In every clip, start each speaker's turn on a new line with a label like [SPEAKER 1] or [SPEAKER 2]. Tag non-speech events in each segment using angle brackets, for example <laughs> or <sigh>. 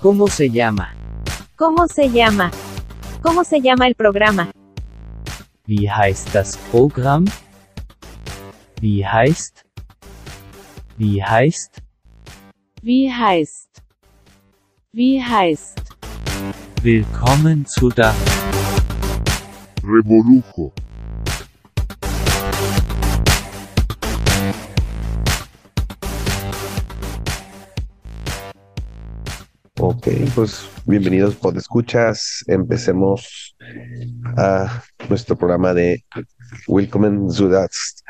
[SPEAKER 1] ¿Cómo se llama?
[SPEAKER 2] ¿Cómo se llama? ¿Cómo se llama el programa?
[SPEAKER 1] Wie heißt das Programm? Wie heißt? Wie heißt?
[SPEAKER 2] Wie heißt? Wie heißt?
[SPEAKER 1] Willkommen zu der
[SPEAKER 3] Revolujo.
[SPEAKER 4] Ok, pues bienvenidos por escuchas. Empecemos a nuestro programa de Willkommen zu das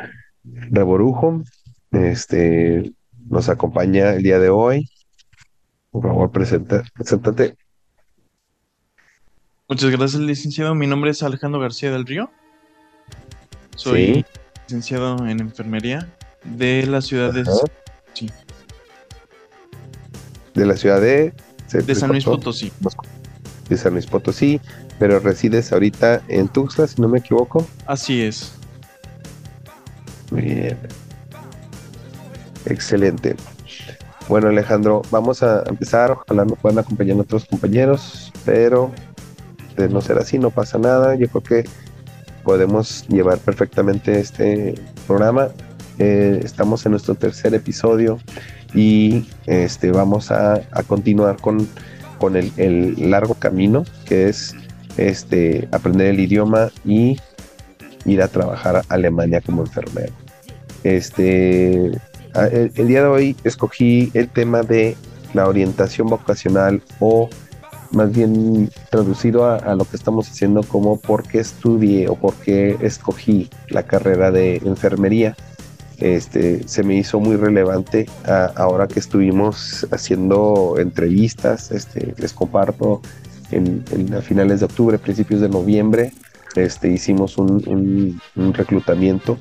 [SPEAKER 4] Revolujo. Este nos acompaña el día de hoy. Por favor, presenta, preséntate.
[SPEAKER 5] Muchas gracias, licenciado. Mi nombre es Alejandro García del Río. Soy
[SPEAKER 4] Sí.
[SPEAKER 5] licenciado en enfermería de la ciudad de, sí,
[SPEAKER 4] De la ciudad de, se
[SPEAKER 5] de San Luis. Potosí.
[SPEAKER 4] de San Luis Potosí, pero resides ahorita en Tuxtla, si no me equivoco.
[SPEAKER 5] Así es.
[SPEAKER 4] Muy bien. Excelente. Bueno, Alejandro, vamos a empezar. Ojalá nos puedan acompañar otros compañeros, pero de no ser así, no pasa nada. Yo creo que podemos llevar perfectamente este programa. Eh, estamos en nuestro tercer episodio y este, vamos a, a continuar con, con el, el largo camino que es este, aprender el idioma y ir a trabajar a Alemania como enfermero. Este, el día de hoy escogí el tema de la orientación vocacional o más bien traducido a, a lo que estamos haciendo como por qué estudié o por qué escogí la carrera de enfermería. Este, se me hizo muy relevante a- ahora que estuvimos haciendo entrevistas. Este, les comparto en, en- a finales de octubre, principios de noviembre, este, hicimos un, un- un reclutamiento,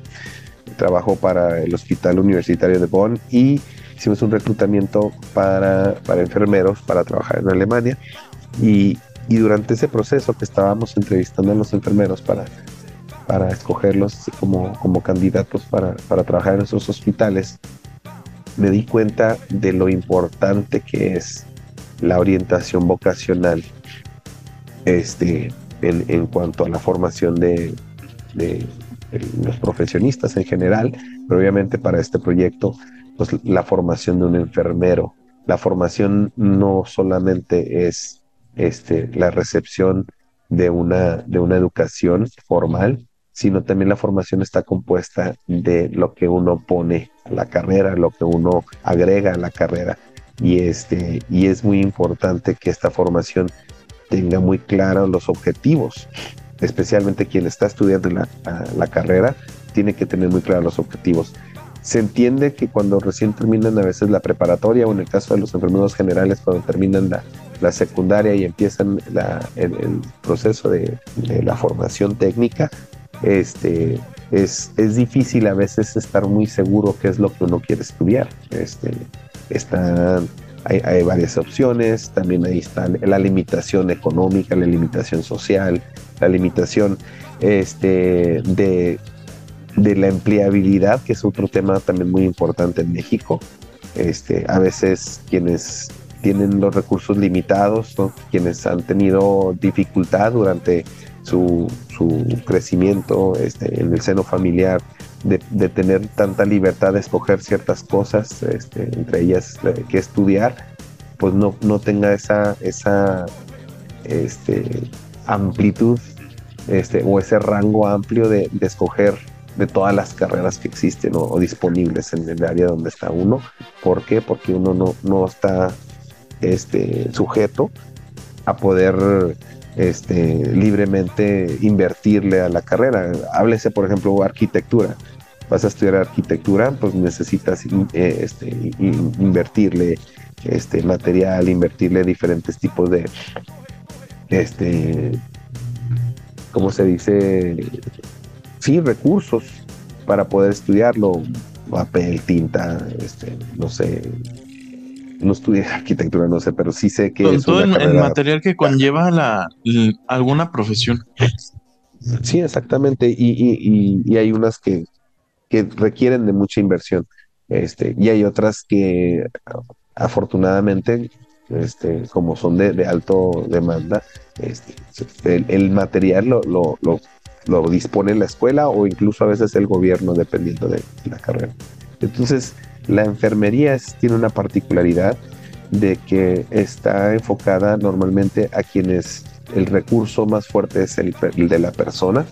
[SPEAKER 4] trabajo para el Hospital Universitario de Bonn y hicimos un reclutamiento para, para enfermeros para trabajar en Alemania. Y, y durante ese proceso que estábamos entrevistando a los enfermeros para, para escogerlos como, como candidatos para, para trabajar en esos hospitales, me di cuenta de lo importante que es la orientación vocacional este, en, en cuanto a la formación de, de- los profesionistas en general, pero obviamente para este proyecto, pues la formación de un enfermero. La formación no solamente es este, la recepción de una, de una educación formal, sino también la formación está compuesta de lo que uno pone a la carrera, lo que uno agrega a la carrera. Y, este, y es muy importante que esta formación tenga muy claros los objetivos, especialmente quien está estudiando la, la- la carrera, tiene que tener muy claros los objetivos. Se entiende que cuando recién terminan a veces la preparatoria o en el caso de los enfermeros generales cuando terminan la, la secundaria y empiezan la- el, el proceso de, de la formación técnica, este, es, es difícil a veces estar muy seguro qué es lo que uno quiere estudiar. Este, están, hay, hay varias opciones, también ahí está la limitación económica, la limitación social, la limitación este, de, de la empleabilidad, que es otro tema también muy importante en México. Este, a veces quienes tienen los recursos limitados, ¿no? quienes han tenido dificultad durante su, su crecimiento este, en el seno familiar, de, tener tanta libertad de escoger ciertas cosas, este, entre ellas eh, que estudiar, pues no, no tenga esa, esa este, amplitud este, o ese rango amplio de, escoger de todas las carreras que existen o, disponibles en el área donde está uno. ¿Por qué? Porque uno no, no está sujeto a poder este, libremente invertirle a la carrera. Háblese, por ejemplo, arquitectura. Vas a estudiar arquitectura, pues necesitas eh, este, in- invertirle este, material, invertirle diferentes tipos de, este, ¿cómo se dice? Sí, recursos para poder estudiarlo. Papel, tinta, este, no sé. No estudié arquitectura, no sé, pero sí sé que
[SPEAKER 5] Todo,
[SPEAKER 4] es
[SPEAKER 5] todo
[SPEAKER 4] una
[SPEAKER 5] el, material que conlleva la, alguna profesión.
[SPEAKER 4] Sí, exactamente. Y, y- y- y hay unas que, que requieren de mucha inversión. Este, y hay otras que afortunadamente este, como son de, de alto demanda, este, el, el material lo, lo, lo, lo, dispone la escuela o incluso a veces el gobierno, dependiendo de la carrera. Entonces, la enfermería tiene una particularidad de que está enfocada normalmente a quienes el recurso más fuerte es el, de la persona,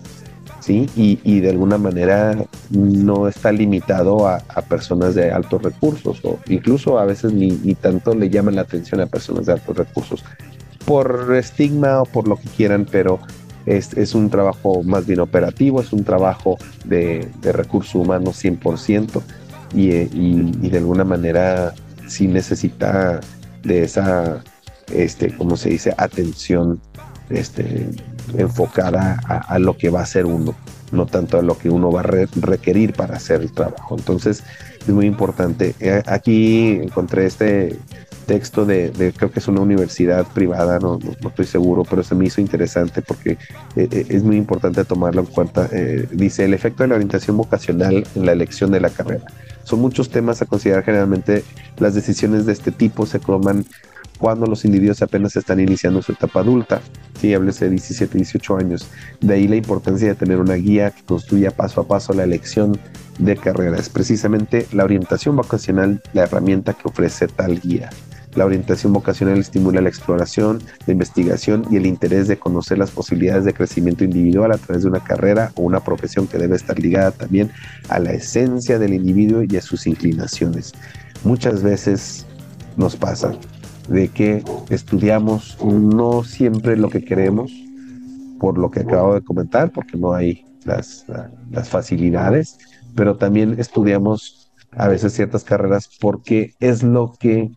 [SPEAKER 4] ¿sí? Y, de alguna manera no está limitado a, personas de altos recursos o incluso a veces ni, tanto le llaman la atención a personas de altos recursos por estigma o por lo que quieran, pero es, es un trabajo más bien operativo, es un trabajo de, de recursos humanos 100% y, de alguna manera sí necesita de esa, este, como se dice, atención este, enfocada a, a, lo que va a hacer uno, no tanto a lo que uno va a re requerir para hacer el trabajo. Entonces, es muy importante. Eh, aquí encontré este texto de, de, creo que es una universidad privada, no, no, no, estoy seguro, pero se me hizo interesante porque eh, eh es muy importante tomarlo en cuenta. Eh, dice, el efecto de la orientación vocacional en la elección de la carrera. Son muchos temas a considerar generalmente. Las decisiones de este tipo se toman cuando los individuos apenas están iniciando su etapa adulta, si háblese de 17, 18 años. De ahí la importancia de tener una guía que construya paso a paso la elección de carrera. Es precisamente la orientación vocacional la herramienta que ofrece tal guía. La orientación vocacional estimula la exploración, la investigación y el interés de conocer las posibilidades de crecimiento individual a través de una carrera o una profesión que debe estar ligada también a la esencia del individuo y a sus inclinaciones. Muchas veces nos pasa de que estudiamos no siempre lo que queremos, por lo que acabo de comentar, porque no hay las, las facilidades, pero también estudiamos a veces ciertas carreras porque es lo que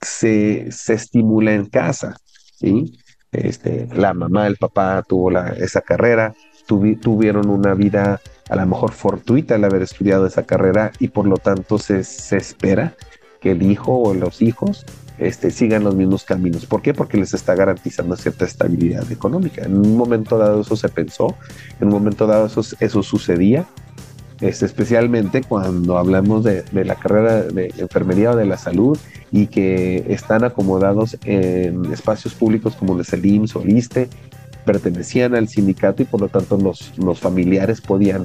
[SPEAKER 4] se, se estimula en casa, ¿sí? Este, la mamá, el papá tuvo la, esa carrera, tuvi, tuvieron una vida a lo mejor fortuita al haber estudiado esa carrera y por lo tanto se, se espera que el hijo o los hijos este, sigan los mismos caminos. ¿Por qué? Porque les está garantizando cierta estabilidad económica. En un momento dado eso se pensó, en un momento dado eso, eso sucedía, este, especialmente cuando hablamos de, la carrera de enfermería o de la salud y que están acomodados en espacios públicos como el IMSS o ISTE, pertenecían al sindicato y por lo tanto los, los familiares podían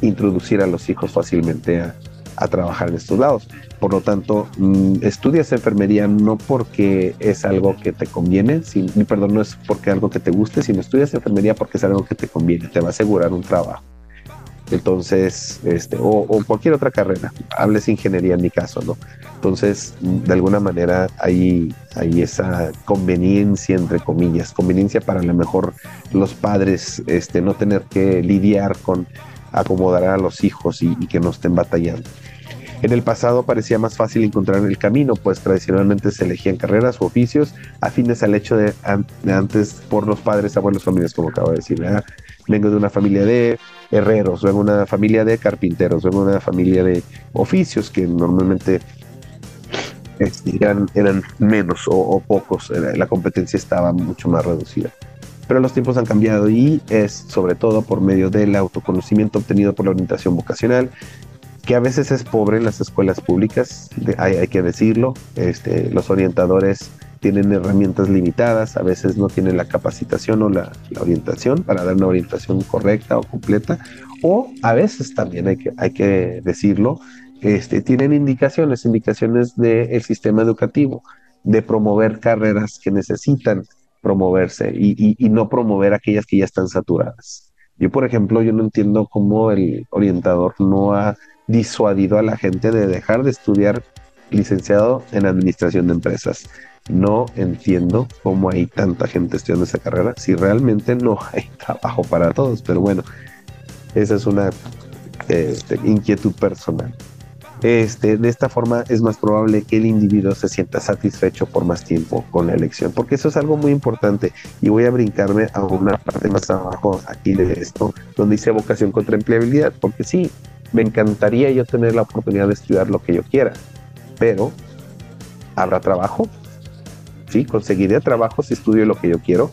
[SPEAKER 4] introducir a los hijos fácilmente a, a trabajar en estos lados. Por lo tanto, mmm, estudias enfermería no porque es algo que te conviene, sin, perdón, no es porque algo que te guste, sino estudias enfermería porque es algo que te conviene, te va a asegurar un trabajo. Entonces, este, o, o, cualquier otra carrera, hables ingeniería en mi caso, ¿no? Entonces, de alguna manera hay, hay esa conveniencia, entre comillas, conveniencia para a lo mejor los padres este, no tener que lidiar con acomodar a los hijos y, que no estén batallando. En el pasado parecía más fácil encontrar el camino, pues tradicionalmente se elegían carreras o oficios afines al hecho de, de antes por los padres, abuelos, familias, como acabo de decir. ¿verdad? Vengo de una familia de herreros, vengo de una familia de carpinteros, vengo de una familia de oficios que normalmente este, eran, menos o, o pocos, la competencia estaba mucho más reducida. Pero los tiempos han cambiado y es sobre todo por medio del autoconocimiento obtenido por la orientación vocacional, que a veces es pobre en las escuelas públicas, hay, hay que decirlo, este, los orientadores tienen herramientas limitadas, a veces no tienen la capacitación o la, orientación para dar una orientación correcta o completa, o a veces también hay que, hay que decirlo, este, tienen indicaciones, indicaciones del sistema educativo de promover carreras que necesitan promoverse y, y, y, no promover aquellas que ya están saturadas. Yo, por ejemplo, yo no entiendo cómo el orientador no ha disuadido a la gente de dejar de estudiar licenciado en administración de empresas. No entiendo cómo hay tanta gente estudiando esa carrera si realmente no <laughs> hay trabajo para todos, pero bueno, esa es una eh, inquietud personal. Este, de esta forma es más probable que el individuo se sienta satisfecho por más tiempo con la elección, porque eso es algo muy importante y voy a brincarme a una parte más abajo aquí de esto, donde dice vocación contra empleabilidad, porque sí, me encantaría yo tener la oportunidad de estudiar lo que yo quiera, pero ¿habrá trabajo? Sí, conseguiré trabajo si estudio lo que yo quiero.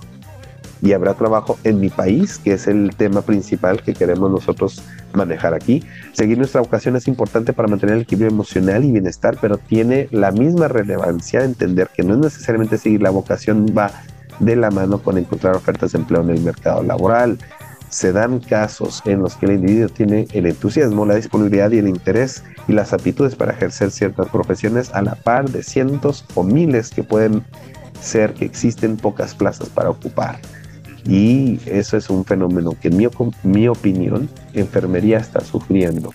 [SPEAKER 4] y habrá trabajo en mi país, que es el tema principal que queremos nosotros manejar aquí. Seguir nuestra vocación es importante para mantener el equilibrio emocional y bienestar, pero tiene la misma relevancia entender que no es necesariamente seguir la vocación, va de la mano con encontrar ofertas de empleo en el mercado laboral. Se dan casos en los que el individuo tiene el entusiasmo, la disponibilidad y el interés y las aptitudes para ejercer ciertas profesiones a la par de cientos o miles que pueden ser que existen pocas plazas para ocupar. Y eso es un fenómeno que en mi, mi opinión, enfermería está sufriendo.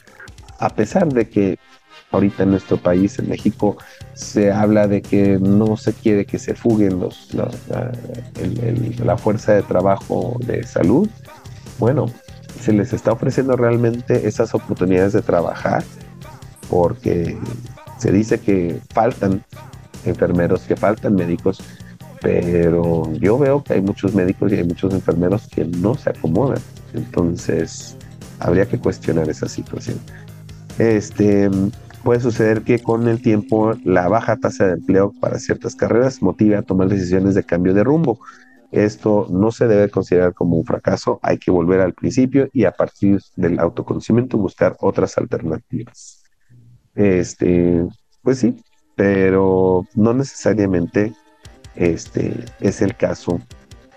[SPEAKER 4] A pesar de que ahorita en nuestro país, en México, se habla de que no se quiere que se fuguen los, la, la, fuerza de trabajo de salud. Bueno, se les está ofreciendo realmente esas oportunidades de trabajar porque se dice que faltan enfermeros, que faltan médicos, pero yo veo que hay muchos médicos y hay muchos enfermeros que no se acomodan. Entonces, habría que cuestionar esa situación. Este, puede suceder que con el tiempo la baja tasa de empleo para ciertas carreras motive a tomar decisiones de cambio de rumbo. Esto no se debe considerar como un fracaso, hay que volver al principio y a partir del autoconocimiento buscar otras alternativas. Este, pues sí, pero no necesariamente este, es el caso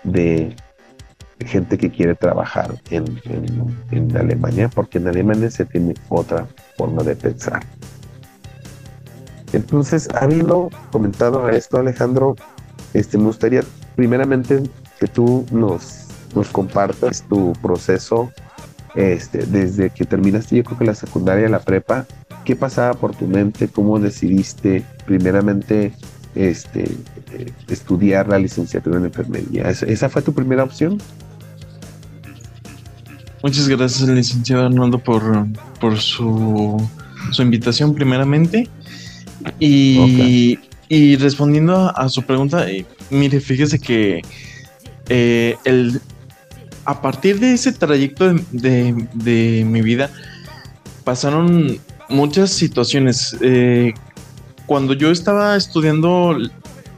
[SPEAKER 4] de gente que quiere trabajar en, Alemania, porque en Alemania se tiene otra forma de pensar. Entonces, habiendo comentado esto, Alejandro, este, me gustaría primeramente que tú nos, nos compartas tu proceso este, desde que terminaste, yo creo que la secundaria, la prepa, ¿qué pasaba por tu mente? ¿Cómo decidiste primeramente este, eh, estudiar la licenciatura en enfermería. ¿Esa fue tu primera opción?
[SPEAKER 5] Muchas gracias, licenciado Arnoldo, por, por su, su invitación primeramente. Y, y respondiendo a, su pregunta, eh, mire, fíjese que eh, el, a partir de ese trayecto de, de, mi vida pasaron muchas situaciones. Cuando yo estaba estudiando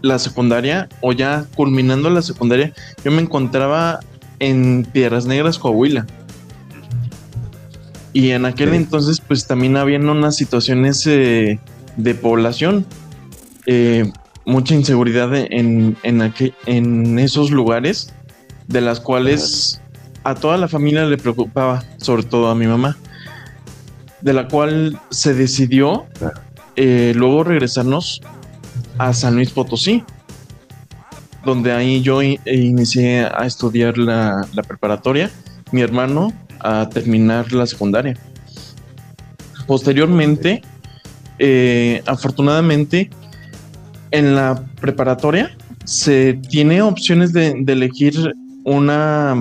[SPEAKER 5] la secundaria o ya culminando la secundaria, yo me encontraba en Piedras Negras, Coahuila. Y en aquel entonces, pues también habían unas situaciones eh, de población, eh, mucha inseguridad en, en, en esos lugares, de las cuales a toda la familia le preocupaba, sobre todo a mi mamá, de la cual se decidió eh, luego regresarnos a San Luis Potosí, donde ahí yo inicié a estudiar la, preparatoria, mi hermano a terminar la secundaria. Posteriormente, eh, afortunadamente, en la preparatoria se tiene opciones de, elegir una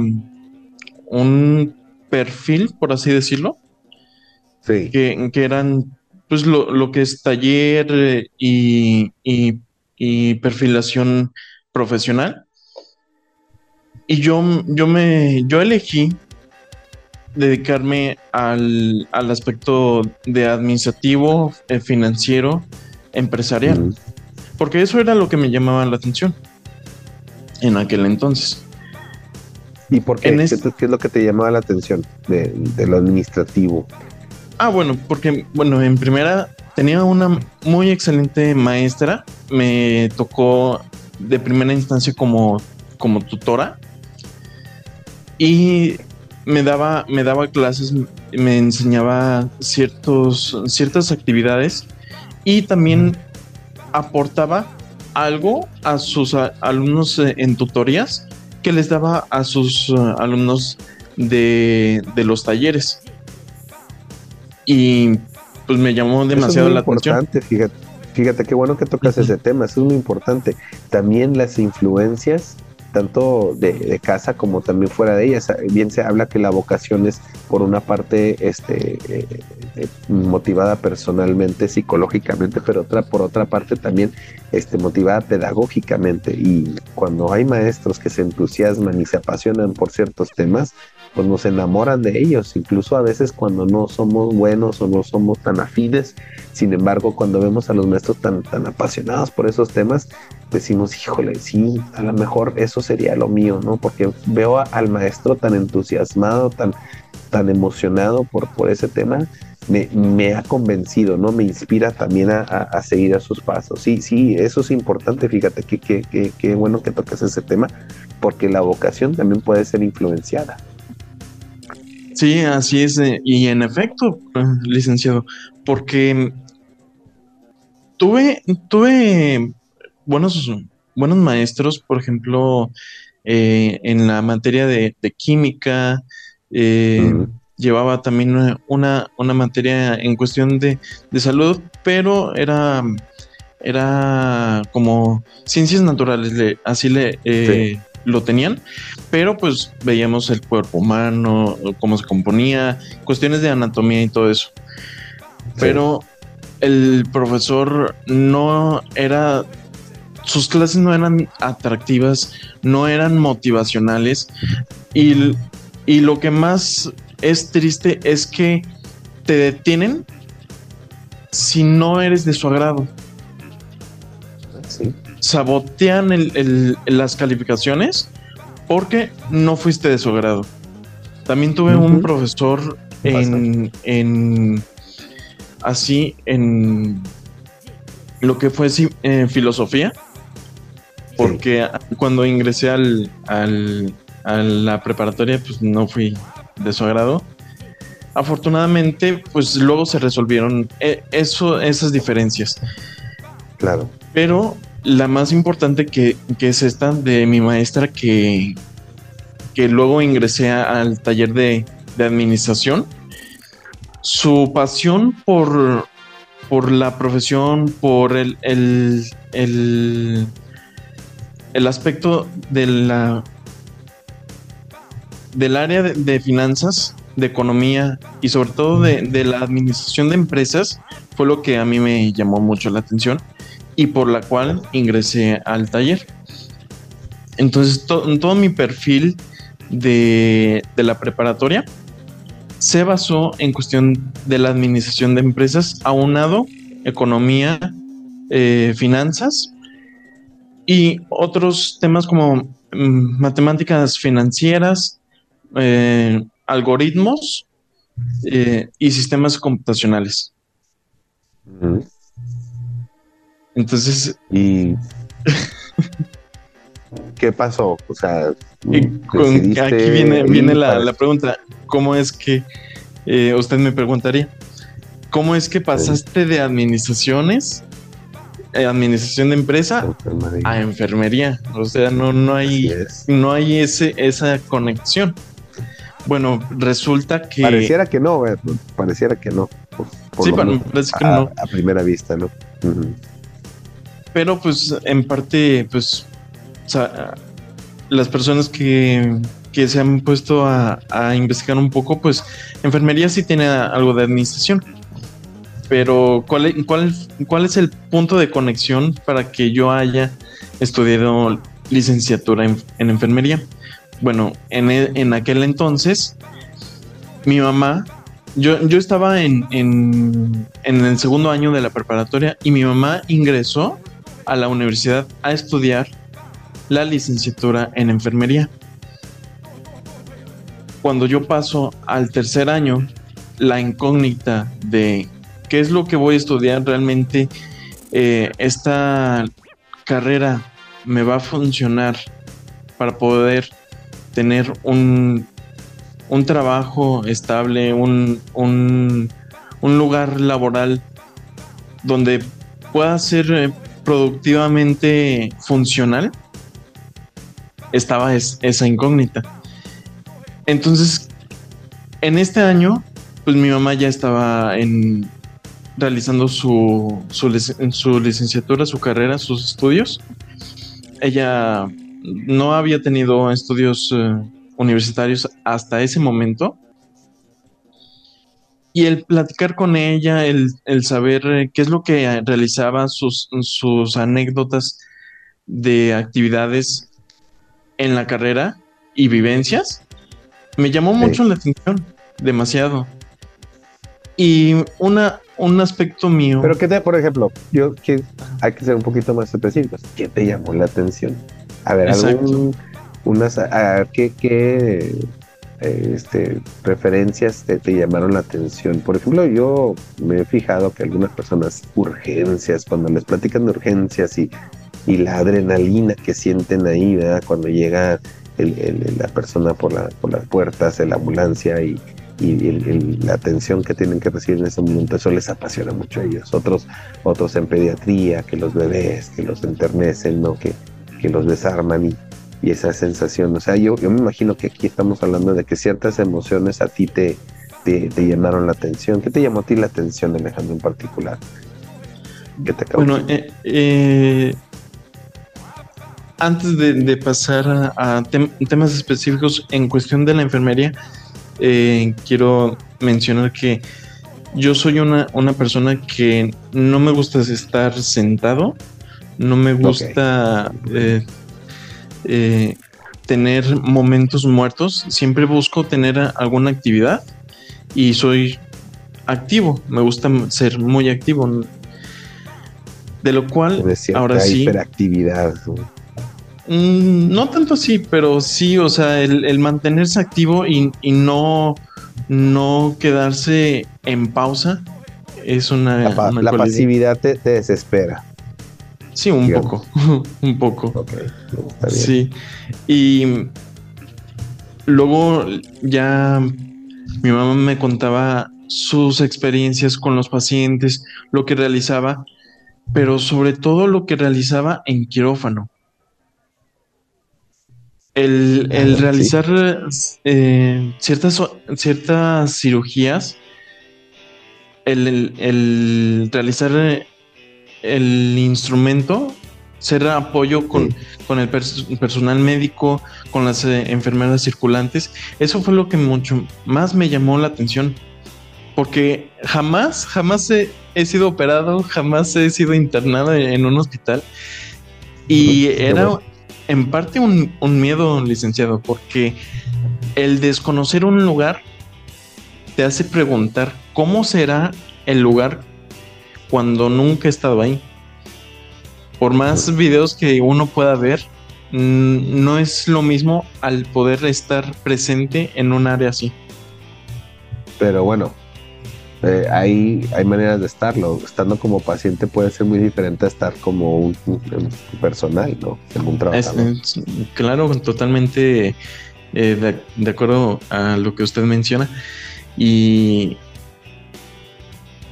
[SPEAKER 5] un perfil, por así decirlo, que, que, eran pues lo, que es taller eh, y, perfilación profesional. Y yo, yo me yo elegí dedicarme al, aspecto de administrativo, eh, financiero, empresarial. Porque eso era lo que me llamaba la atención en aquel entonces.
[SPEAKER 4] ¿Y por qué? ¿Qué, es lo que te llamaba la atención de, de lo administrativo?
[SPEAKER 5] Ah, bueno, porque, bueno, en primera tenía una muy excelente maestra. Me tocó de primera instancia como, como tutora. Y me daba, me daba clases, me enseñaba ciertos, ciertas actividades y también aportaba algo a sus alumnos en tutorías que les daba a sus uh, alumnos de, de los talleres y pues me llamó demasiado la atención.
[SPEAKER 4] Fíjate, fíjate qué bueno que tocas ese tema, eso es muy importante. También las influencias, tanto de, casa como también fuera de ellas. Bien se habla que la vocación es por una parte este, eh, eh, motivada personalmente, psicológicamente, pero otra, por otra parte también este, motivada pedagógicamente. Y cuando hay maestros que se entusiasman y se apasionan por ciertos temas, pues nos enamoran de ellos, incluso a veces cuando no somos buenos o no somos tan afines. Sin embargo, cuando vemos a los maestros tan, tan apasionados por esos temas, decimos, híjole, sí, a lo mejor eso sería lo mío, ¿no? Porque veo al maestro tan entusiasmado, tan, tan emocionado por, por ese tema, me, me ha convencido, ¿no? Me inspira también a, a, seguir a sus pasos. Sí, sí, eso es importante, fíjate, que, que, que, bueno que toques ese tema, porque la vocación también puede ser influenciada.
[SPEAKER 5] Sí, así es, eh, y en efecto, eh, licenciado, porque tuve, tuve buenos, buenos maestros, por ejemplo, eh, en la materia de, química, eh, llevaba también una, una, materia en cuestión de, salud, pero era, era como ciencias naturales, así le, eh, lo tenían, pero pues veíamos el cuerpo humano, cómo se componía, cuestiones de anatomía y todo eso. Pero el profesor no era sus clases no eran atractivas, no eran motivacionales. Y, lo que más es triste es que te detienen si no eres de su agrado. Sabotean las calificaciones porque no fuiste de su agrado. También tuve un profesor en, en, así en lo que fue eh, filosofía porque cuando ingresé al, a la preparatoria, pues no fui de su agrado. Afortunadamente, pues luego se resolvieron eh, eso, esas diferencias.
[SPEAKER 4] Claro.
[SPEAKER 5] Pero la más importante que, es esta de mi maestra que, que luego ingresé al taller de, administración. Su pasión por, por la profesión, por el, el el aspecto de la del área de, finanzas, de economía y sobre todo de, la administración de empresas fue lo que a mí me llamó mucho la atención y por la cual ingresé al taller. Entonces todo mi perfil de, la preparatoria se basó en cuestión de la administración de empresas, aunado economía, eh, finanzas y otros temas como mm, matemáticas financieras, eh, algoritmos eh, y sistemas computacionales.
[SPEAKER 4] Entonces. ¿Y <laughs> qué pasó? O sea,
[SPEAKER 5] aquí viene, viene la, pregunta. ¿Cómo es que eh, usted me preguntaría? ¿Cómo es que pasaste de administraciones administración de empresa a enfermería. O sea, no, no hay, no hay ese, esa conexión. Bueno, resulta que.
[SPEAKER 4] Pareciera que no, eh, pareciera que no.
[SPEAKER 5] sí, parece que a, no.
[SPEAKER 4] A primera vista, ¿no?
[SPEAKER 5] Pero pues en parte, pues, o sea, las personas que, que se han puesto a, a, investigar un poco, pues enfermería sí tiene algo de administración. Pero, ¿cuál, cuál, ¿cuál es el punto de conexión para que yo haya estudiado licenciatura en, enfermería? Bueno, en, e, en, aquel entonces, mi mamá, yo, yo estaba en, en, en el segundo año de la preparatoria y mi mamá ingresó a la universidad a estudiar la licenciatura en enfermería. Cuando yo paso al tercer año, la incógnita de qué es lo que voy a estudiar realmente, eh, esta carrera me va a funcionar para poder tener un, un trabajo estable, un, un, lugar laboral donde pueda ser eh, productivamente funcional, estaba esa incógnita. Entonces, en este año, pues mi mamá ya estaba en, realizando su, su, licenciatura, su carrera, sus estudios. Ella no había tenido estudios eh, universitarios hasta ese momento. Y el platicar con ella, el, saber eh, qué es lo que realizaba, sus, sus anécdotas de actividades en la carrera y vivencias, me llamó mucho la atención, demasiado. Y una, un aspecto mío.
[SPEAKER 4] Pero qué te, por ejemplo, yo que hay que ser un poquito más específicos. ¿Qué te llamó la atención? A ver,
[SPEAKER 5] Exacto.
[SPEAKER 4] algún unas a, a- qué, qué eh, este, referencias te, te llamaron la atención. Por ejemplo, yo me he fijado que algunas personas urgencias, cuando les platican de urgencias y, y la adrenalina que sienten ahí, ¿verdad? Cuando llega el- el- la persona por, la, por las puertas de la ambulancia y, y el- la atención que tienen que recibir en ese momento, eso les apasiona mucho a ellos. Otros, otros en pediatría, que los bebés, que los enternecen, ¿no? Que, que los desarman y, y esa sensación. O sea, yo, yo me imagino que aquí estamos hablando de que ciertas emociones a ti te, te, llamaron la atención. ¿Qué te llamó a ti la atención, Alejandro, en particular? ¿Qué te causó?
[SPEAKER 5] Bueno, eh, eh, antes de, pasar a, a tem- temas específicos en cuestión de la enfermería, eh, quiero mencionar que yo soy una, una persona que no me gusta estar sentado, no me gusta eh, eh, tener momentos muertos, siempre busco tener alguna actividad y soy activo, me gusta ser muy activo. De lo cual, ahora sí,
[SPEAKER 4] hiperactividad.
[SPEAKER 5] Mm, no tanto así, pero sí, o sea, el, el mantenerse activo y, y no, no quedarse en pausa es una,
[SPEAKER 4] La, pa-
[SPEAKER 5] una
[SPEAKER 4] la
[SPEAKER 5] cualidad.
[SPEAKER 4] pasividad te, te desespera.
[SPEAKER 5] Sí, un
[SPEAKER 4] digamos.
[SPEAKER 5] poco, <laughs> un poco.
[SPEAKER 4] Ok, está bien.
[SPEAKER 5] Sí. Y luego ya mi mamá me contaba sus experiencias con los pacientes, lo que realizaba, pero sobre todo lo que realizaba en quirófano. El, el
[SPEAKER 4] Ah, sí.
[SPEAKER 5] realizar eh, ciertas, ciertas cirugías, el, el- el realizar eh, el instrumento, ser apoyo con,
[SPEAKER 4] Sí.
[SPEAKER 5] con el pers- personal médico, con las eh, enfermeras circulantes. Eso fue lo que mucho más me llamó la atención. Porque jamás, jamás he, he sido operado, jamás he sido internado en, en un hospital. Y era. En parte un, un miedo, licenciado, porque el desconocer un lugar te hace preguntar cómo será el lugar cuando nunca he estado ahí. Por más videos que uno pueda ver, no es lo mismo al poder estar presente en un área así.
[SPEAKER 4] Pero bueno, eh, hay, hay maneras de estarlo. Estando como paciente puede ser muy diferente a estar como un, un personal, ¿no? En un
[SPEAKER 5] Es-
[SPEAKER 4] trabajador.
[SPEAKER 5] es- claro, totalmente eh, de, de acuerdo a lo que usted menciona. Y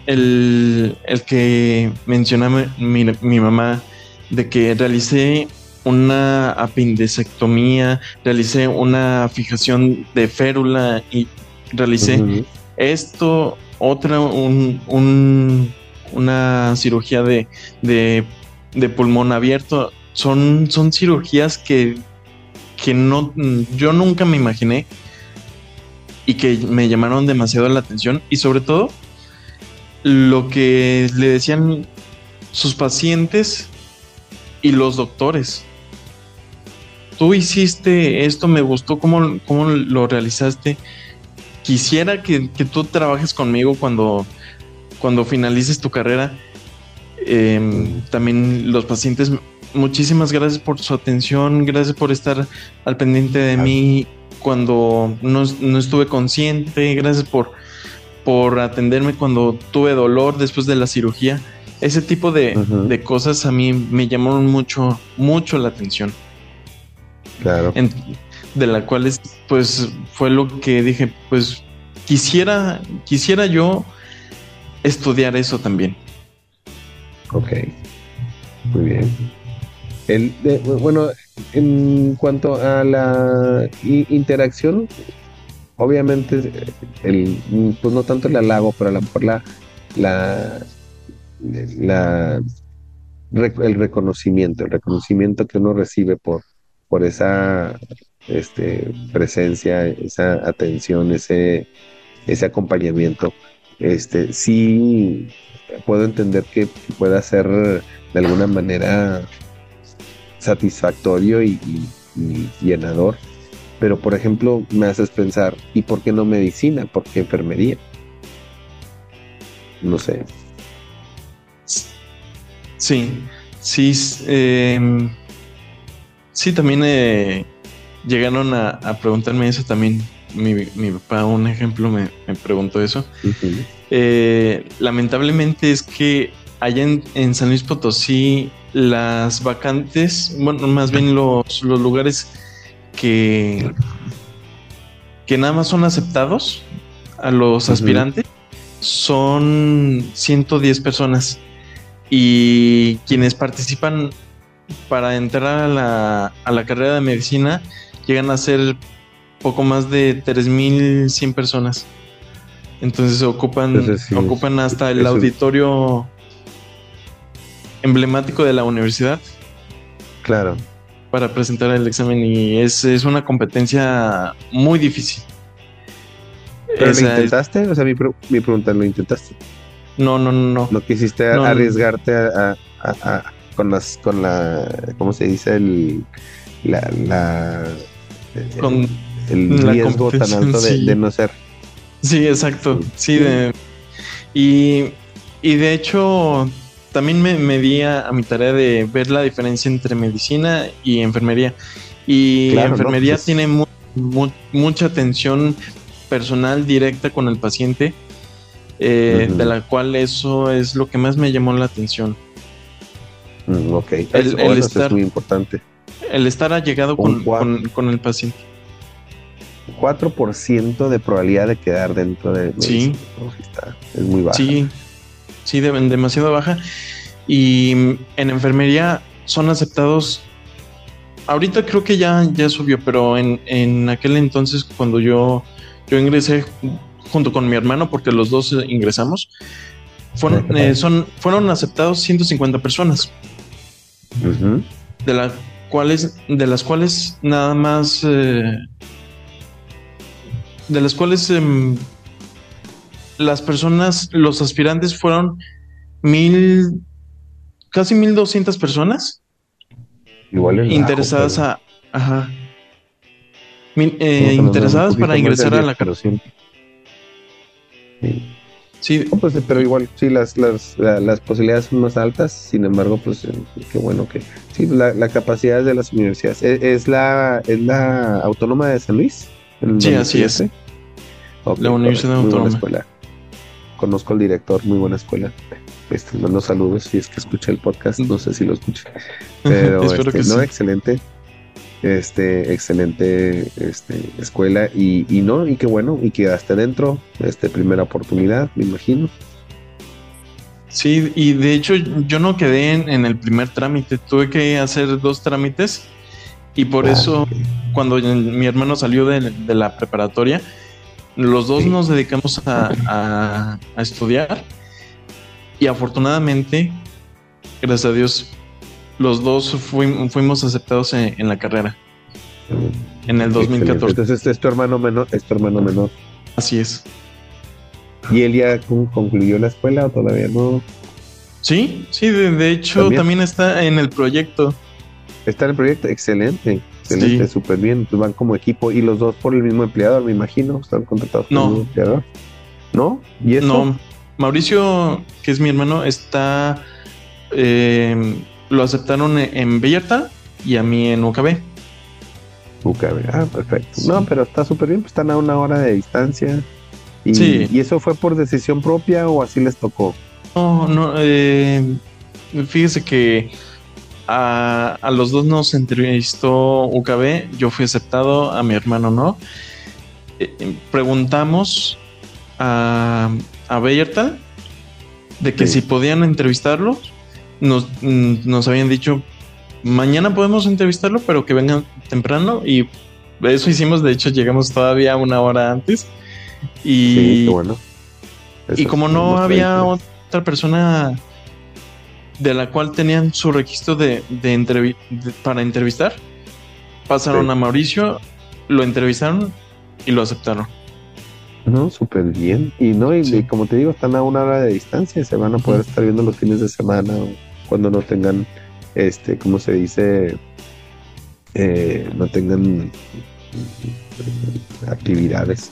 [SPEAKER 5] el, el que mencionaba mi, mi mamá de que realicé una apendicectomía, realicé una fijación de férula y realicé esto, otra, un, un- una cirugía de, de, de pulmón abierto. Son, son cirugías que, que no, yo nunca me imaginé y que me llamaron demasiado la atención. Y sobre todo, lo que le decían sus pacientes y los doctores. Tú hiciste esto, me gustó cómo, cómo lo realizaste quisiera que, que tú trabajes conmigo cuando, cuando finalices tu carrera. Em, también los pacientes, muchísimas gracias por su atención, gracias por estar al pendiente de mí cuando no, no estuve consciente, gracias por, por atenderme cuando tuve dolor después de la cirugía. Ese tipo de, de cosas a mí me llamaron mucho, mucho la atención
[SPEAKER 4] Claro.
[SPEAKER 5] en- de la cual es, pues fue lo que dije, pues quisiera, quisiera yo estudiar eso también.
[SPEAKER 4] Ok. Muy bien. El, bueno, en cuanto a la interacción, obviamente, el, pues no tanto el halago, pero a lo mejor la, la, la, el reconocimiento, el reconocimiento que uno recibe por, por esa este, presencia, esa atención, ese, ese acompañamiento, este, sí puedo entender que pueda ser de alguna manera satisfactorio y, llenador. Pero, por ejemplo, me haces pensar, ¿y por qué no medicina? ¿Por qué enfermería? no sé.
[SPEAKER 5] Sí, sí, eh, sí, también eh, llegaron a, a, preguntarme eso también. Mi, mi papá, un ejemplo, me, me preguntó eso. Uh -huh. eh, lamentablemente es que allá en, en, San Luis Potosí las vacantes, bueno, más bien los, los lugares que, que nada más son aceptados a los uh -huh. aspirantes son 110 personas y quienes participan para entrar a la, a la carrera de medicina llegan a ser poco más de 3.100 personas. Entonces ocupan, Entonces, sí, ocupan hasta el auditorio emblemático de la universidad.
[SPEAKER 4] Claro.
[SPEAKER 5] Para presentar el examen y es, es una competencia muy difícil.
[SPEAKER 4] ¿Pero Esa lo intentaste? Es... O sea, mi, mi, pregunta, ¿lo intentaste?
[SPEAKER 5] No, no, no, no.
[SPEAKER 4] ¿No quisiste no, arriesgarte a, a, a, con las, con la, ¿cómo se dice? El, la, la
[SPEAKER 5] con
[SPEAKER 4] el riesgo tan alto de,
[SPEAKER 5] sí.
[SPEAKER 4] de, no ser.
[SPEAKER 5] Sí, exacto. Sí, de, y, y de hecho también me, me di a, a, mi tarea de ver la diferencia entre medicina y enfermería. Y claro, enfermería no, pues tiene mu mu mucha atención personal directa con el paciente, eh, uh -huh. de la cual eso es lo que más me llamó la atención.
[SPEAKER 4] Mm, ok, el, el estar, es muy importante.
[SPEAKER 5] El estar allegado con, con, con, el paciente.
[SPEAKER 4] 4% de probabilidad de quedar dentro de
[SPEAKER 5] sí.
[SPEAKER 4] Está, es muy baja.
[SPEAKER 5] Sí, sí, de, demasiado baja. Y en enfermería son aceptados. Ahorita creo que ya, ya subió, pero en, en aquel entonces, cuando yo, yo ingresé junto con mi hermano, porque los dos ingresamos, fueron, eh, son, fueron aceptados 150 personas.
[SPEAKER 4] Uh -huh.
[SPEAKER 5] De las cuales, de las cuales nada más eh, de las cuales eh, las personas, los aspirantes fueron mil, casi mil doscientas personas
[SPEAKER 4] Igual
[SPEAKER 5] interesadas
[SPEAKER 4] bajo,
[SPEAKER 5] a, ajá, eh, no, interesadas para ingresar a la carrera.
[SPEAKER 4] Sí. Sí. No, pues, pero igual, sí, las, las, la, las posibilidades son más altas, sin embargo, pues eh, qué bueno que... Sí, la, la capacidad de las universidades. ¿Es, es, la, ¿Es la autónoma de San Luis?
[SPEAKER 5] Sí, así es.
[SPEAKER 4] Okay,
[SPEAKER 5] la Universidad
[SPEAKER 4] muy
[SPEAKER 5] Autónoma.
[SPEAKER 4] Buena escuela. Conozco al director, muy buena escuela. Este, mando saludos si es que escucha el podcast, no sé si lo escucha. Pero
[SPEAKER 5] Espero
[SPEAKER 4] este,
[SPEAKER 5] que
[SPEAKER 4] no,
[SPEAKER 5] sí.
[SPEAKER 4] excelente. Este, excelente este, escuela y, y no, y qué bueno, y quedaste dentro, este, primera oportunidad, me imagino.
[SPEAKER 5] Sí, y de hecho yo no quedé en, en el primer trámite, tuve que hacer dos trámites y por ah, eso okay. cuando mi hermano salió de, de la preparatoria, los dos sí. nos dedicamos a, a, a, estudiar y afortunadamente, gracias a Dios, los dos fuimos, fuimos aceptados en, en, la carrera. En el 2014.
[SPEAKER 4] Excelente. Entonces es tu hermano menor, es tu hermano menor.
[SPEAKER 5] Así es.
[SPEAKER 4] ¿Y él ya concluyó la escuela o todavía no?
[SPEAKER 5] Sí, sí, de, de hecho ¿También? ¿También? está en el proyecto.
[SPEAKER 4] Está en el proyecto, excelente. Excelente, súper sí. bien. Pues van como equipo y los dos por el mismo empleador, me imagino. Están contratados por
[SPEAKER 5] no.
[SPEAKER 4] el mismo empleador. ¿No? ¿Y eso?
[SPEAKER 5] No. Mauricio, que es mi hermano, está. Eh, lo aceptaron en Bellarta y a mí en UKB.
[SPEAKER 4] UKB, ah, perfecto. Sí. No, pero está súper bien, pues están a una hora de distancia. Y,
[SPEAKER 5] sí.
[SPEAKER 4] ¿Y eso fue por decisión propia o así les tocó?
[SPEAKER 5] No, no, eh, fíjese que a, a, los dos nos entrevistó UKB, yo fui aceptado, a mi hermano no. Eh, preguntamos a, a Bellertal de que sí. si podían entrevistarlo, nos, nos habían dicho mañana podemos entrevistarlo, pero que vengan temprano y eso hicimos, de hecho llegamos todavía una hora antes y,
[SPEAKER 4] sí, bueno.
[SPEAKER 5] y como no había otra persona de la cual tenían su registro de, de, entrevi de para entrevistar, pasaron sí. a Mauricio, lo entrevistaron y lo aceptaron.
[SPEAKER 4] No, súper bien. Y no, y sí. como te digo, están a una hora de distancia, se van a poder estar viendo los fines de semana o cuando no tengan, este, como se dice, eh, no tengan actividades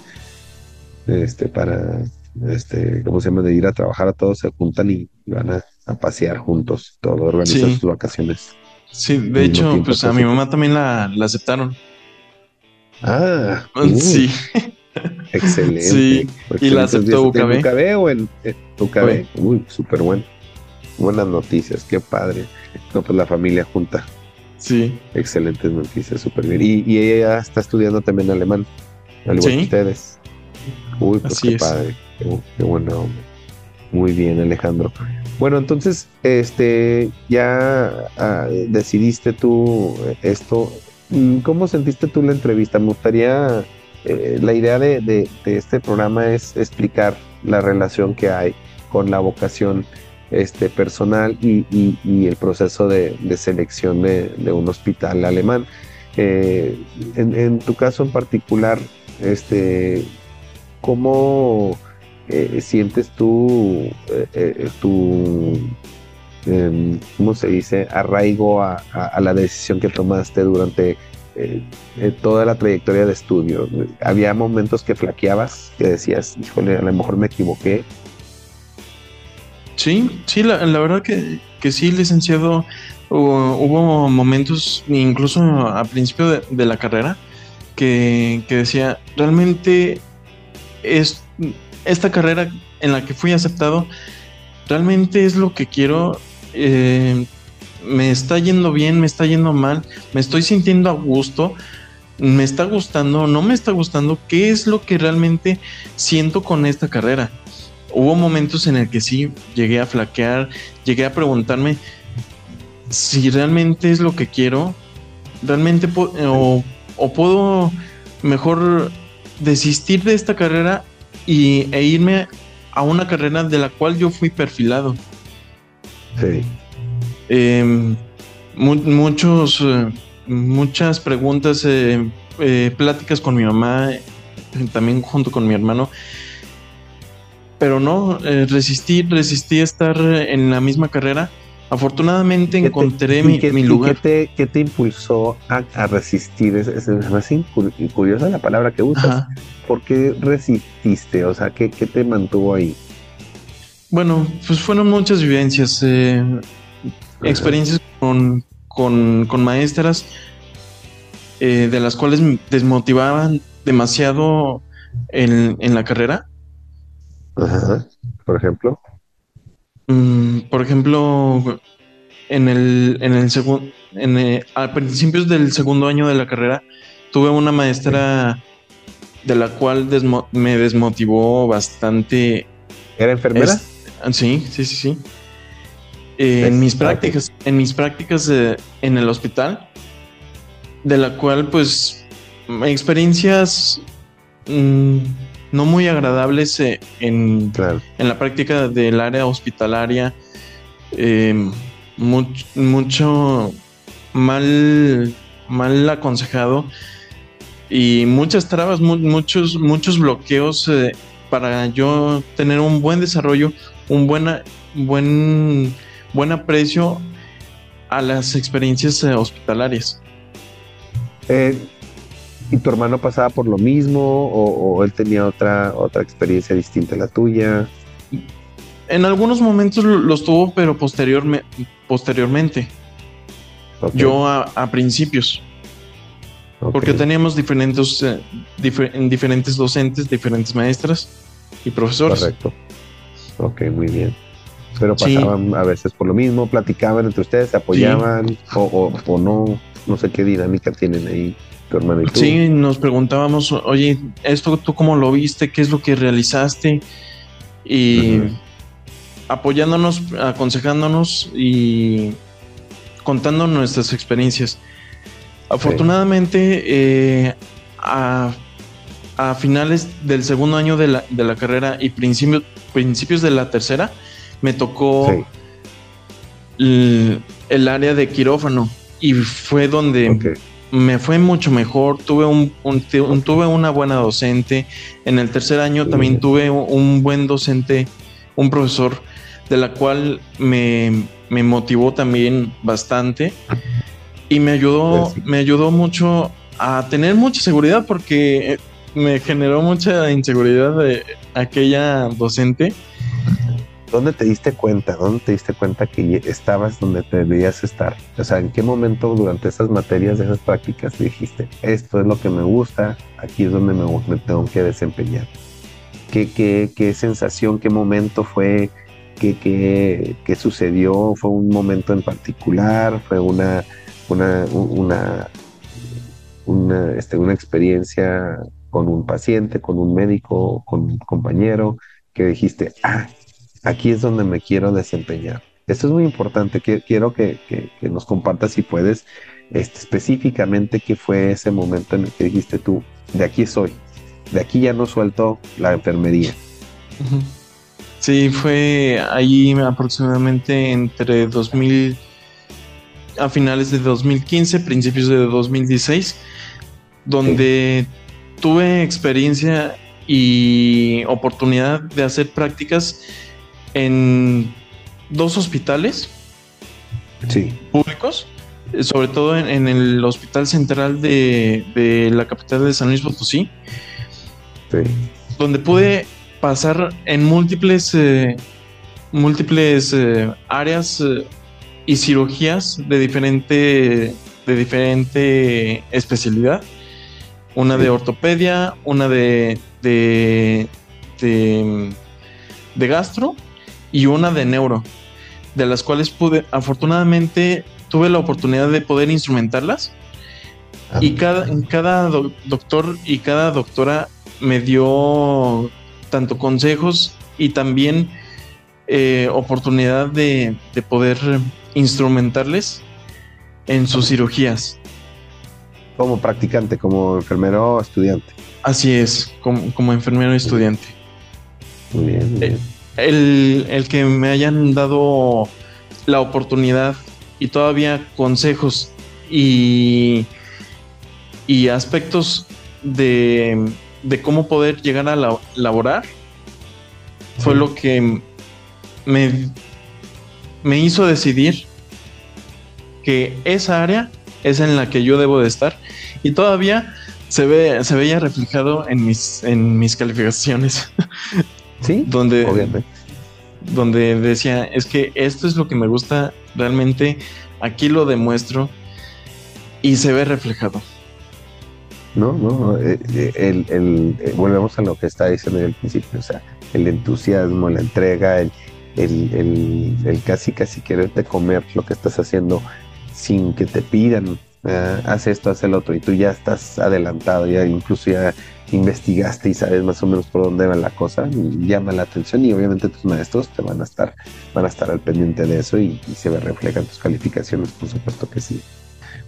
[SPEAKER 4] este, para, este, ¿cómo se llama? De ir a trabajar a todos, se juntan y, van a, a pasear juntos, todo, organizan
[SPEAKER 5] Sí.
[SPEAKER 4] sus vacaciones.
[SPEAKER 5] Sí, de hecho, pues a mi
[SPEAKER 4] sí.
[SPEAKER 5] mamá también la, la aceptaron.
[SPEAKER 4] Ah, uh, <laughs>
[SPEAKER 5] Sí,
[SPEAKER 4] excelente.
[SPEAKER 5] Sí, y la aceptó
[SPEAKER 4] ¿En
[SPEAKER 5] UKB.
[SPEAKER 4] UKB o en eh, UKB? Uy, súper bueno. Buenas noticias, qué padre. No, pues la familia junta.
[SPEAKER 5] sí,
[SPEAKER 4] Excelentes noticias, súper bien. Y, y ella está estudiando también alemán, al igual
[SPEAKER 5] Sí.
[SPEAKER 4] que ustedes. Uy, pues
[SPEAKER 5] Así
[SPEAKER 4] qué
[SPEAKER 5] es.
[SPEAKER 4] padre, qué, qué buena onda. Muy bien, Alejandro. Bueno, entonces, este, ya ah, decidiste tú esto. Mm, ¿Cómo sentiste tú la entrevista? Me gustaría, eh, la idea de, este programa es explicar la relación que hay con la vocación este, personal y, el proceso de, selección de, un hospital alemán. Eh, en, tu caso en particular, este, ¿cómo eh, sientes tú tu, em, ¿cómo se dice?, arraigo a- a la decisión que tomaste durante eh, toda la trayectoria de estudio. Había momentos que flaqueabas, que decías, híjole, a lo mejor me equivoqué.
[SPEAKER 5] sí, sí, la, verdad que, que sí, licenciado. Hubo, hubo momentos, incluso a principio de, de la carrera, que, que decía, realmente es esta carrera en la que fui aceptado, realmente es lo que quiero. Eh, me está yendo bien, me está yendo mal, me estoy sintiendo a gusto, me está gustando, no me está gustando, ¿qué es lo que realmente siento con esta carrera? Hubo momentos en el que sí llegué a flaquear, llegué a preguntarme si realmente es lo que quiero, realmente o, o puedo mejor desistir de esta carrera y, e irme a una carrera de la cual yo fui perfilado.
[SPEAKER 4] Sí,
[SPEAKER 5] Eh, mu- muchos, eh, muchas preguntas, eh, eh, pláticas con mi mamá, eh, también junto con mi hermano. Pero no, eh, resistí, resistí a estar en la misma carrera. Afortunadamente
[SPEAKER 4] ¿Qué te-
[SPEAKER 5] encontré mi,
[SPEAKER 4] qué-
[SPEAKER 5] mi lugar.
[SPEAKER 4] ¿Qué te, qué te impulsó a, a resistir? Es, es, más curiosa la palabra que usas.
[SPEAKER 5] Ajá.
[SPEAKER 4] ¿Por qué resististe? O sea, ¿qué, qué te mantuvo ahí?
[SPEAKER 5] Bueno, pues fueron muchas vivencias, eh, experiencias con, con, con maestras eh, de las cuales me desmotivaban demasiado en, en la carrera.
[SPEAKER 4] Ajá. Por ejemplo.
[SPEAKER 5] Mm, por ejemplo, en el, en el segundo, el- a principios del segundo año de la carrera, tuve una maestra de la cual desmo- me desmotivó bastante
[SPEAKER 4] ¿Era enfermera?
[SPEAKER 5] Es- ah, sí, sí, sí, sí. Eh, en mis prácticas, en mis prácticas eh, en el hospital, de la cual, pues, experiencias mm, no muy agradables eh, en,
[SPEAKER 4] Claro.
[SPEAKER 5] en la práctica del área hospitalaria, eh, much- mucho mal, mal aconsejado y muchas trabas, mu- muchos, muchos bloqueos eh, para yo tener un buen desarrollo, un buena, buen, buen aprecio a las experiencias eh, hospitalarias.
[SPEAKER 4] Eh, ¿Y tu hermano pasaba por lo mismo o, o él tenía otra, otra experiencia distinta a la tuya?
[SPEAKER 5] En algunos momentos lo- los tuvo, pero posteriorme- posteriormente, yo a, a principios. Porque teníamos diferentes, eh, difer- diferentes docentes, diferentes maestras y profesores.
[SPEAKER 4] Correcto. Ok, muy bien. Pero
[SPEAKER 5] Sí.
[SPEAKER 4] pasaban a veces por lo mismo, platicaban entre ustedes, se apoyaban o, o, o no, no sé qué dinámica tienen ahí tu hermano y tú.
[SPEAKER 5] Sí, nos preguntábamos, oye, esto tú cómo lo viste, qué es lo que realizaste y apoyándonos, aconsejándonos y contando nuestras experiencias. Afortunadamente, eh, a, a finales del segundo año de la, de la carrera y principios, principios de la tercera, me tocó
[SPEAKER 4] Sí,
[SPEAKER 5] el, el área de quirófano y fue donde me fue mucho mejor. Tuve un, un- te- un- tuve una buena docente. En el tercer año también tuve un, buen docente, un profesor, de la cual me, me motivó también bastante y me ayudó,
[SPEAKER 4] Pues sí.
[SPEAKER 5] me ayudó mucho a tener mucha seguridad porque me generó mucha inseguridad de aquella docente.
[SPEAKER 4] ¿Dónde te diste cuenta? ¿Dónde te diste cuenta que estabas donde debías estar? O sea, ¿en qué momento durante esas materias, esas prácticas, dijiste, esto es lo que me gusta, aquí es donde me, me tengo que desempeñar? ¿Qué, qué, qué sensación, qué momento fue? ¿Qué, qué, qué sucedió? ¿Fue un momento en particular? ¿Fue una, una, una, una, este, una experiencia con un paciente, con un médico, con un compañero, que dijiste, ah, aquí es donde me quiero desempeñar. Esto es muy importante, quiero que, nos compartas si puedes este, específicamente qué fue ese momento en el que dijiste tú, de aquí soy, de aquí ya no suelto la enfermería.
[SPEAKER 5] Sí, fue ahí aproximadamente entre 2000, a finales de 2015, principios de 2016, donde tuve experiencia y oportunidad de hacer prácticas en dos hospitales públicos, sobre todo en, el Hospital Central de, la capital de San Luis Potosí, donde pude pasar en múltiples, eh, múltiples eh, áreas eh, y cirugías de diferente, de diferente especialidad. Una de ortopedia, una de, de, de, gastro y una de neuro, de las cuales pude, afortunadamente, tuve la oportunidad de poder instrumentarlas. Ah. Y cada, cada doctor y cada doctora me dio tanto consejos y también eh, oportunidad de, de, poder instrumentarles en sus cirugías.
[SPEAKER 4] Como practicante, como enfermero estudiante.
[SPEAKER 5] Así es, como, como enfermero estudiante.
[SPEAKER 4] Muy bien.
[SPEAKER 5] Eh, el, el, que me hayan dado la oportunidad y todavía consejos y, y aspectos de, de cómo poder llegar a la, laborar fue lo que me, me hizo decidir que esa área es en la que yo debo de estar y todavía se ve se veía reflejado en mis en mis calificaciones. <laughs>
[SPEAKER 4] Sí,
[SPEAKER 5] donde donde decía, es que esto es lo que me gusta realmente, aquí lo demuestro y se ve reflejado.
[SPEAKER 4] No, no, eh, eh, el, el, eh, volvemos a lo que está diciendo en el principio, o sea, el entusiasmo, la entrega, el, el, casi casi quererte comer lo que estás haciendo sin que te pidan, ah, haz esto, haz el otro, y tú ya estás adelantado, ya incluso ya investigaste y sabes más o menos por dónde va la cosa, llama la atención y obviamente tus maestros te van a estar, van a estar al pendiente de eso y, se reflejan tus calificaciones, por supuesto que sí.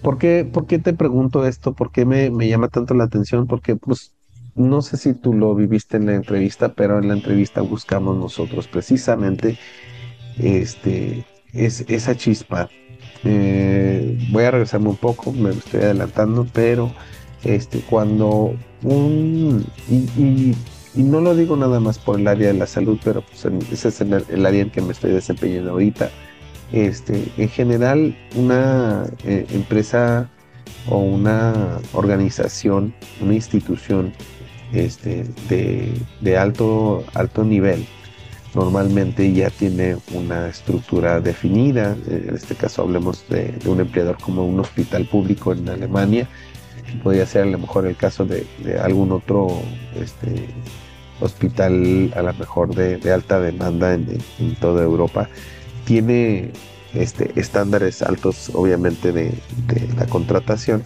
[SPEAKER 4] ¿Por qué, por qué te pregunto esto? ¿Por qué me, me llama tanto la atención? Porque pues no sé si tú lo viviste en la entrevista, pero en la entrevista buscamos nosotros precisamente este, es, esa chispa eh, voy a regresarme un poco, me estoy adelantando, pero este, cuando un, y, no lo digo nada más por el área de la salud, pero pues ese es el, área en que me estoy desempeñando ahorita. Este, en general, una eh, empresa o una organización, una institución este, de, de alto, alto nivel, normalmente ya tiene una estructura definida. En este caso hablemos de, un empleador como un hospital público en Alemania. Podría ser a lo mejor el caso de, algún otro este, hospital a lo mejor de, alta demanda en, toda Europa. Tiene este, estándares altos obviamente de la contratación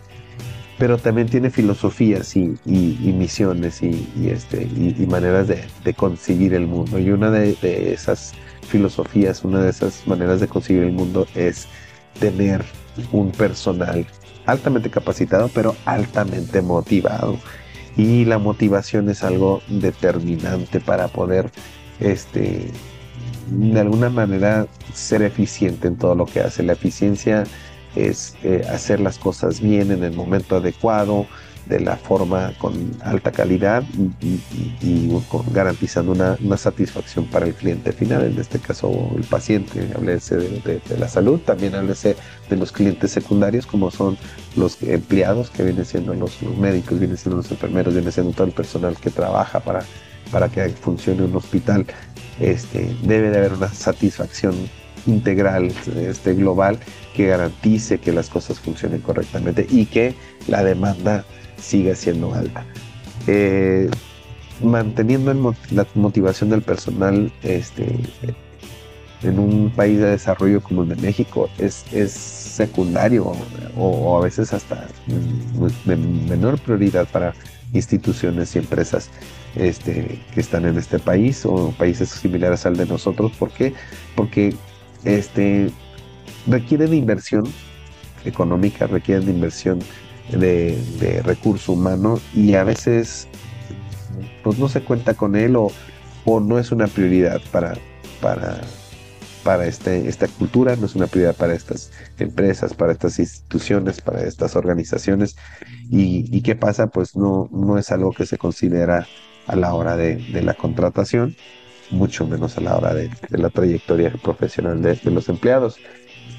[SPEAKER 4] pero también tiene filosofías y, misiones este, y, maneras de, conseguir el mundo. Y una de, esas filosofías, una de esas maneras de conseguir el mundo es tener un personal altamente capacitado, pero altamente motivado. Y la motivación es algo determinante para poder, este, de alguna manera, ser eficiente en todo lo que hace. La eficiencia es eh, hacer las cosas bien en el momento adecuado, de la forma con alta calidad y, garantizando una, satisfacción para el cliente final, en este caso el paciente, háblese de, la salud, también háblese de los clientes secundarios como son los empleados que vienen siendo los, médicos, vienen siendo los enfermeros, viene siendo todo el personal que trabaja para, para que funcione un hospital. Este, debe de haber una satisfacción integral, este, global, que garantice que las cosas funcionen correctamente y que la demanda siga siendo alta. Eh, manteniendo la motivación del personal este, en un país de desarrollo como el de México es, es secundario o, a veces hasta menor prioridad para instituciones y empresas este, que están en este país o países similares al de nosotros. ¿Por qué? Porque este, requiere de inversión económica, requiere de inversión de, recurso humano y a veces pues no se cuenta con él o, o no es una prioridad para, para, para este, esta cultura, no es una prioridad para estas empresas, para estas instituciones, para estas organizaciones. ¿Y, qué pasa? Pues no, no es algo que se considera a la hora de, de la contratación mucho menos a la hora de, la trayectoria profesional de, los empleados.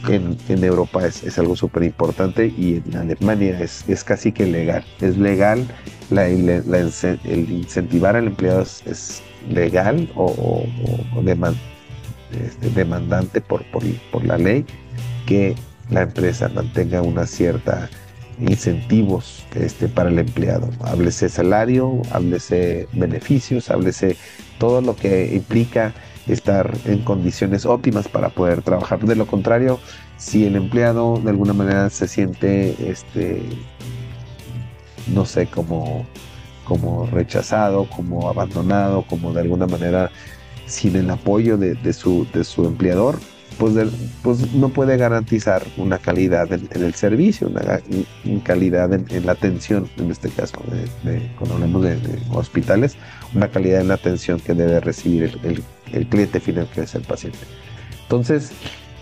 [SPEAKER 4] En, Europa es, algo súper importante y en Alemania es, es, casi que legal. Es legal, el incentivar al empleado es, legal o, este, demandante por, por, por la ley que la empresa mantenga una cierta incentivos este, para el empleado. Háblese salario, háblese beneficios, háblese todo lo que implica estar en condiciones óptimas para poder trabajar. De lo contrario, si el empleado de alguna manera se siente, este, no sé, como, como rechazado, como abandonado, como de alguna manera sin el apoyo de, su, de su empleador, pues, pues, no puede garantizar una calidad en, el servicio, una, calidad en, la atención, en este caso, cuando hablamos de, hospitales, una calidad en la atención que debe recibir el, cliente final, que es el paciente. Entonces,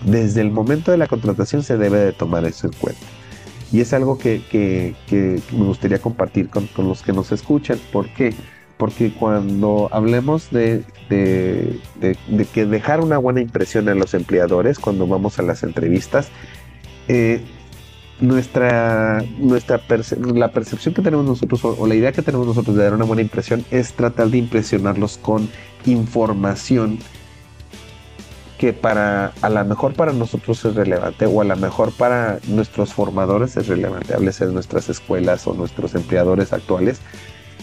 [SPEAKER 4] desde el momento de la contratación se debe de tomar eso en cuenta. Y es algo que, me gustaría compartir con, con, los que nos escuchan. ¿Por qué? Porque cuando hablemos de, que dejar una buena impresión en los empleadores cuando vamos a las entrevistas, eh, nuestra, nuestra la percepción que tenemos nosotros o, la idea que tenemos nosotros de dar una buena impresión es tratar de impresionarlos con información que para a lo mejor para nosotros es relevante o a lo mejor para nuestros formadores es relevante, háblese de nuestras escuelas o nuestros empleadores actuales,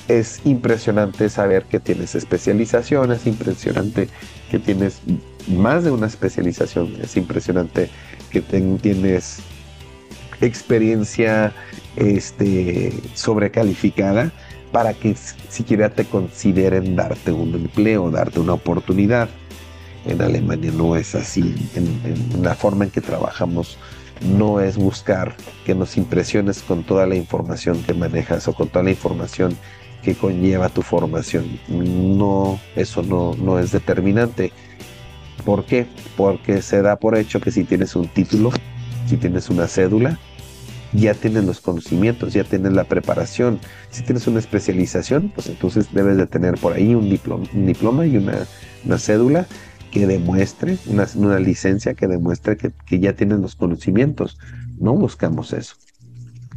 [SPEAKER 4] es impresionante saber que tienes especialización, es impresionante que tienes más de una especialización, es impresionante que tienes experiencia este, sobrecalificada para que siquiera te consideren darte un empleo, darte una oportunidad. En Alemania no es así, en la forma en que trabajamos no es buscar que nos impresiones con toda la información que manejas o con toda la información que conlleva tu formación. No, eso no, no es determinante. ¿Por qué? Porque se da por hecho que si tienes un título, si tienes una cédula, ya tienes los conocimientos, ya tienes la preparación. Si tienes una especialización, pues entonces debes de tener por ahí un diploma, y una, una, cédula que demuestre, una, una licencia que demuestre que, que, ya tienes los conocimientos. No buscamos eso.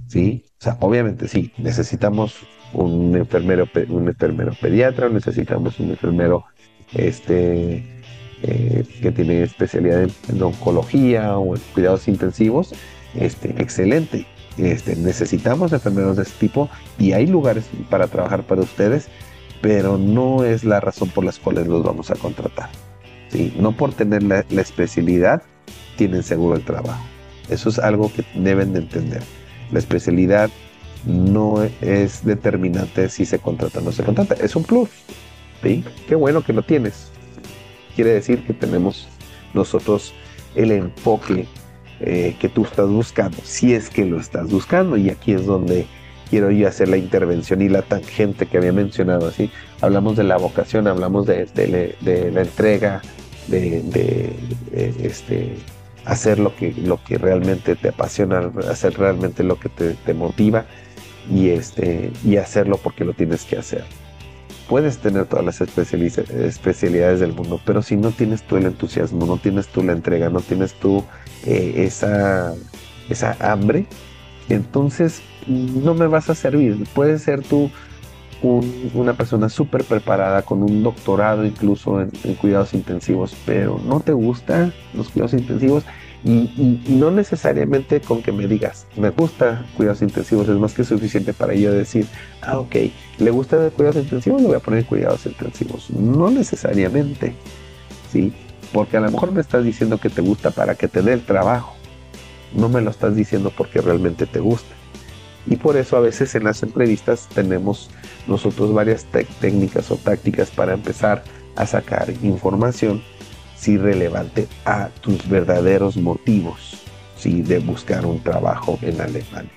[SPEAKER 4] ¿Sí? O sea, obviamente sí, necesitamos un enfermero, un enfermero pediatra, necesitamos un enfermero este, eh, que tiene especialidad en, oncología o en cuidados intensivos, este, excelente. Este, necesitamos enfermeros de este tipo y hay lugares para trabajar para ustedes, pero no es la razón por las cuales los vamos a contratar. ¿sí? No por tener la, la especialidad tienen seguro el trabajo. Eso es algo que deben de entender. La especialidad no es determinante si se contrata o no se contrata. Es un plus. ¿sí? Qué bueno que lo tienes. Quiere decir que tenemos nosotros el enfoque eh, que tú estás buscando, si es que lo estás buscando. Y aquí es donde quiero yo hacer la intervención y la tangente que había mencionado. Así hablamos de la vocación, hablamos de, la entrega, de, este, hacer lo que, lo que realmente te apasiona, hacer realmente lo que te motiva y, este, y hacerlo porque lo tienes que hacer. Puedes tener todas las especialidades del mundo, pero si no tienes tú el entusiasmo, no tienes tú la entrega, no tienes tú eh, esa, esa hambre, entonces no me vas a servir. Puedes ser tú una persona súper preparada, con un doctorado incluso en, cuidados intensivos, pero no te gustan los cuidados intensivos y, no necesariamente con que me digas, me gusta cuidados intensivos, es más que suficiente para yo decir, ah, ok, le gusta cuidados intensivos, le voy a poner cuidados intensivos. No necesariamente, ¿sí? Porque a lo mejor me estás diciendo que te gusta para que te dé el trabajo, no me lo estás diciendo porque realmente te gusta. Y por eso a veces en las entrevistas tenemos nosotros varias técnicas o tácticas para empezar a sacar información si relevante a tus verdaderos motivos ¿sí? de buscar un trabajo en Alemania.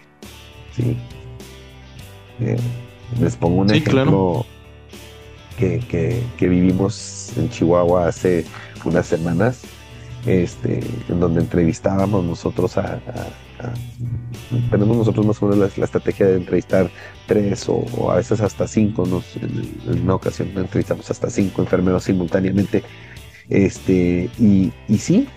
[SPEAKER 4] ¿sí? Eh, les pongo un ejemplo que, que, vivimos en Chihuahua hace unas semanas, este, en donde entrevistábamos nosotros a tenemos nosotros más o menos la, estrategia de entrevistar tres o, a veces hasta cinco, en, una ocasión entrevistamos hasta cinco enfermeros simultáneamente. Este, y, y sí,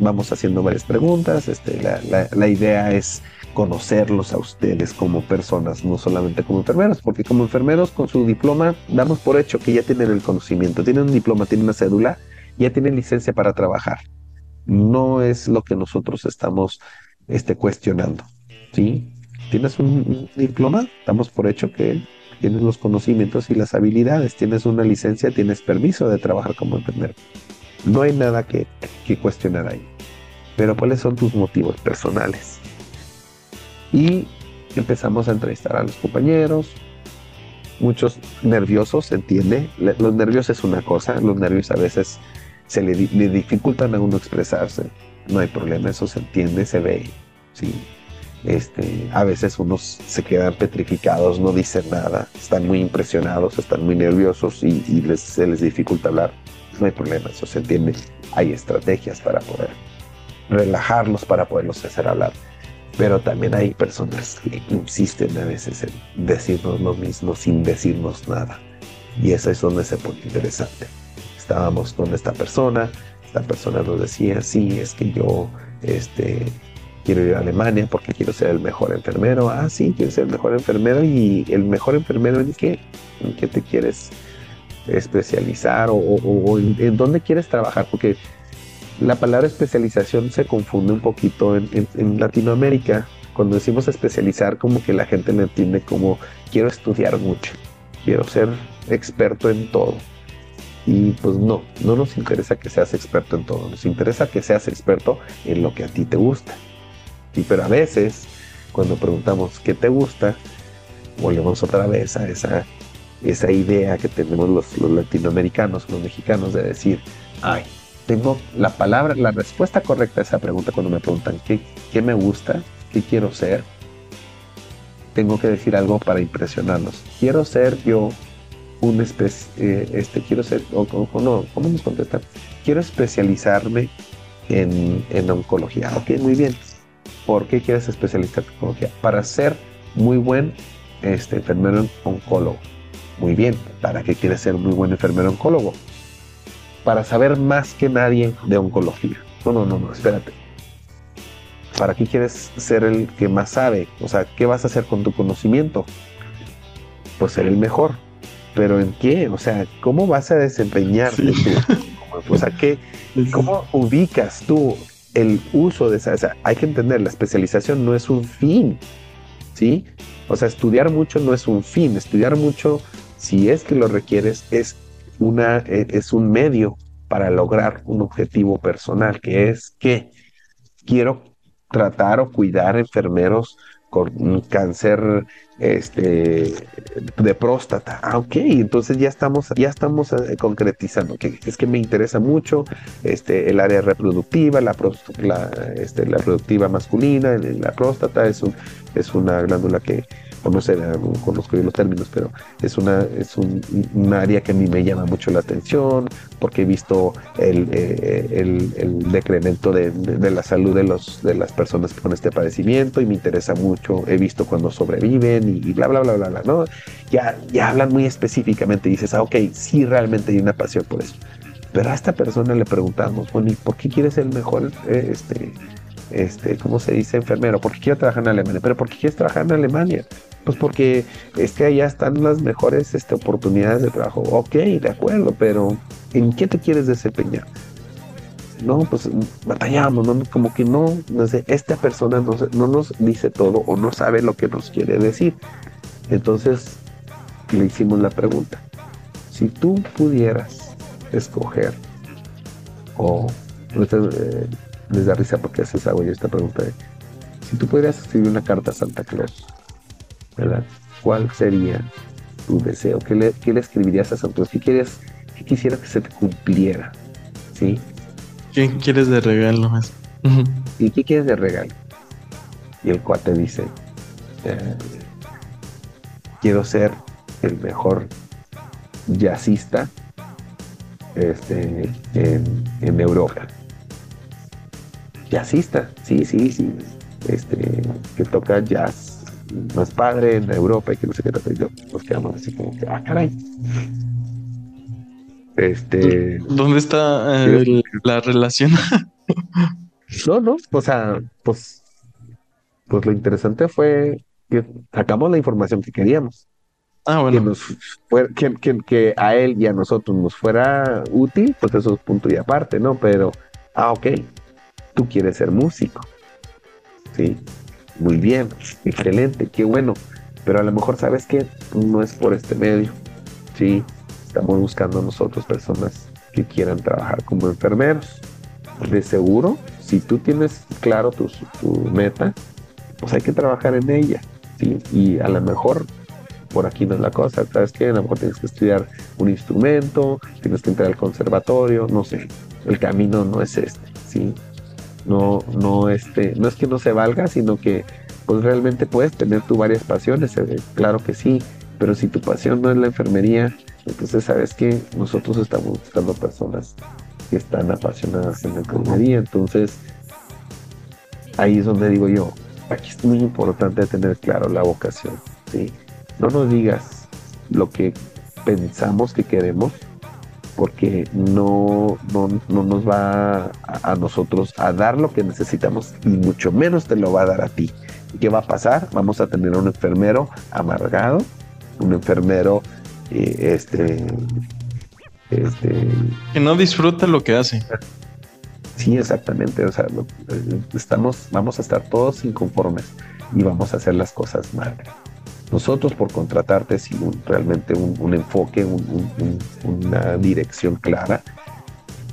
[SPEAKER 4] vamos haciendo varias preguntas. Este, la, idea es conocerlos a ustedes como personas, no solamente como enfermeros, porque como enfermeros con su diploma damos por hecho que ya tienen el conocimiento, tienen un diploma, tienen una cédula, ya tienen licencia para trabajar. No es lo que nosotros estamos este, cuestionando. ¿sí? Tienes un, diploma, damos por hecho que tienes los conocimientos y las habilidades, tienes una licencia, tienes permiso de trabajar como enfermero. No hay nada que, que cuestionar ahí. Pero ¿cuáles son tus motivos personales? Y empezamos a entrevistar a los compañeros, muchos nerviosos, ¿se entiende? Los nervios es una cosa, los nervios a veces se le, le, dificultan a uno expresarse. No hay problema, eso se entiende, se ve. ¿sí? Este, a veces unos se quedan petrificados, no dicen nada, están muy impresionados, están muy nerviosos y, se les dificulta hablar. No hay problema, eso se entiende. Hay estrategias para poder relajarlos, para poderlos hacer hablar. Pero también hay personas que insisten a veces en decirnos lo mismo sin decirnos nada. Y eso es donde se pone interesante. Estábamos con esta persona, esta persona nos decía, sí, es que yo este, quiero ir a Alemania porque quiero ser el mejor enfermero. Ah, sí, quiero ser el mejor enfermero y el mejor enfermero en qué, en qué te quieres especializar o, en, dónde quieres trabajar, porque la palabra especialización se confunde un poquito en, Latinoamérica. Cuando decimos especializar, como que la gente lo entiende como quiero estudiar mucho, quiero ser experto en todo. Y pues no, no nos interesa que seas experto en todo, nos interesa que seas experto en lo que a ti te gusta. Y pero a veces, cuando preguntamos qué te gusta, volvemos otra vez a esa, esa idea que tenemos los, los latinoamericanos, los mexicanos, de decir, ay, tengo la palabra, la respuesta correcta a esa pregunta cuando me preguntan qué, qué me gusta, qué quiero ser. Tengo que decir algo para impresionarlos. Quiero ser yo un especie, eh, este, quiero ser, o, no, ¿cómo nos contestan? Quiero especializarme en, en oncología. Ok, muy bien. ¿Por qué quieres especializarte en oncología? Para ser muy buen este, enfermero oncólogo. Muy bien, ¿para qué quieres ser muy buen enfermero oncólogo? Para saber más que nadie de oncología. No, no, no, no, espérate. ¿Para qué quieres ser el que más sabe? O sea, ¿qué vas a hacer con tu conocimiento? Pues ser el mejor. ¿Pero en qué? O sea, ¿cómo vas a desempeñarte tú? O sea, ¿qué, <laughs> ¿cómo ubicas tú el uso de esa, hay que entender, la especialización no es un fin, ¿sí? O sea, estudiar mucho no es un fin, estudiar mucho, si es que lo requieres, es, una, e, es un medio para lograr un objetivo personal, que es que quiero tratar o cuidar enfermeros con cáncer este, de próstata. Ah, ok, entonces ya estamos, ya estamos eh, concretizando, que es que me interesa mucho este, el área reproductiva, la, este, la reproductiva masculina, la próstata es, un, es una glándula que no sé, no conozco bien los términos, pero es una es un, área que a mí me llama mucho la atención porque he visto el, eh, el, decremento de, la salud de, los, de las personas con este padecimiento y me interesa mucho, he visto cuando sobreviven y, bla, bla, bla, bla, bla, ¿no? Ya, ya hablan muy específicamente dices, ah, ok, sí, realmente hay una pasión por eso. Pero a esta persona le preguntamos, bueno, ¿y por qué quieres el mejor, eh, este, este, ¿cómo se dice? Enfermero. ¿Por qué quieres trabajar en Alemania? ¿Pero por qué quieres trabajar en Alemania? Pues porque es que allá están las mejores este, oportunidades de trabajo. Ok, de acuerdo, pero ¿en qué te quieres desempeñar? No, pues batallamos, ¿no? como que no, no sé, esta persona no, no nos dice todo o no sabe lo que nos quiere decir. Entonces le hicimos la pregunta, si tú pudieras escoger o eh, les da risa porque haces hago yo esta pregunta si tú pudieras escribir una carta a Santa Claus, ¿verdad? ¿Cuál sería tu deseo? ¿Qué le, le escribirías a Santa Claus? ¿Qué, quieres, ¿Qué quisieras que se te cumpliera? ¿Sí?
[SPEAKER 5] ¿Qué quieres de regalo?
[SPEAKER 4] ¿Y qué quieres de regalo? Y el cuate dice, eh, quiero ser el mejor jazzista este, en, en Europa jazzista, sí, sí, sí, este, que toca jazz más padre en Europa y que no sé qué yo nos quedamos así como que, ah, caray. Este.
[SPEAKER 5] ¿Dónde está eh, la relación? <laughs>
[SPEAKER 4] no, no, o sea, pues, pues lo interesante fue que sacamos la información que queríamos.
[SPEAKER 5] Ah, bueno.
[SPEAKER 4] Que, nos que, que, que, a él y a nosotros nos fuera útil, pues eso es punto y aparte, ¿no? Pero, ah, ok, tú quieres ser músico. Sí, muy bien, excelente, qué bueno. Pero a lo mejor sabes que no es por este medio. Sí, estamos buscando nosotros personas que quieran trabajar como enfermeros. De seguro, si tú tienes claro tu, meta, pues hay que trabajar en ella. ¿sí? Y a lo mejor por aquí no es la cosa, ¿sabes qué? A lo mejor tienes que estudiar un instrumento, tienes que entrar al conservatorio, no sé, el camino no es este, ¿sí? No, no, este, no es que no se valga, sino que pues realmente puedes tener tú varias pasiones, eh, claro que sí, pero si tu pasión no es la enfermería, entonces sabes que nosotros estamos buscando personas que están apasionadas en la enfermería, entonces ahí es donde digo yo, aquí es muy importante tener claro la vocación, ¿sí? No nos digas lo que pensamos que queremos, porque no, no, nos va a, nosotros a dar lo que necesitamos y mucho menos te lo va a dar a ti. ¿Qué va a pasar? Vamos a tener un enfermero amargado, un enfermero eh, este, este...
[SPEAKER 5] Que no disfruta lo que hace.
[SPEAKER 4] Sí, exactamente. O sea, eh, estamos, vamos a estar todos inconformes y vamos a hacer las cosas mal. Nosotros por contratarte sin realmente un, enfoque, una dirección clara,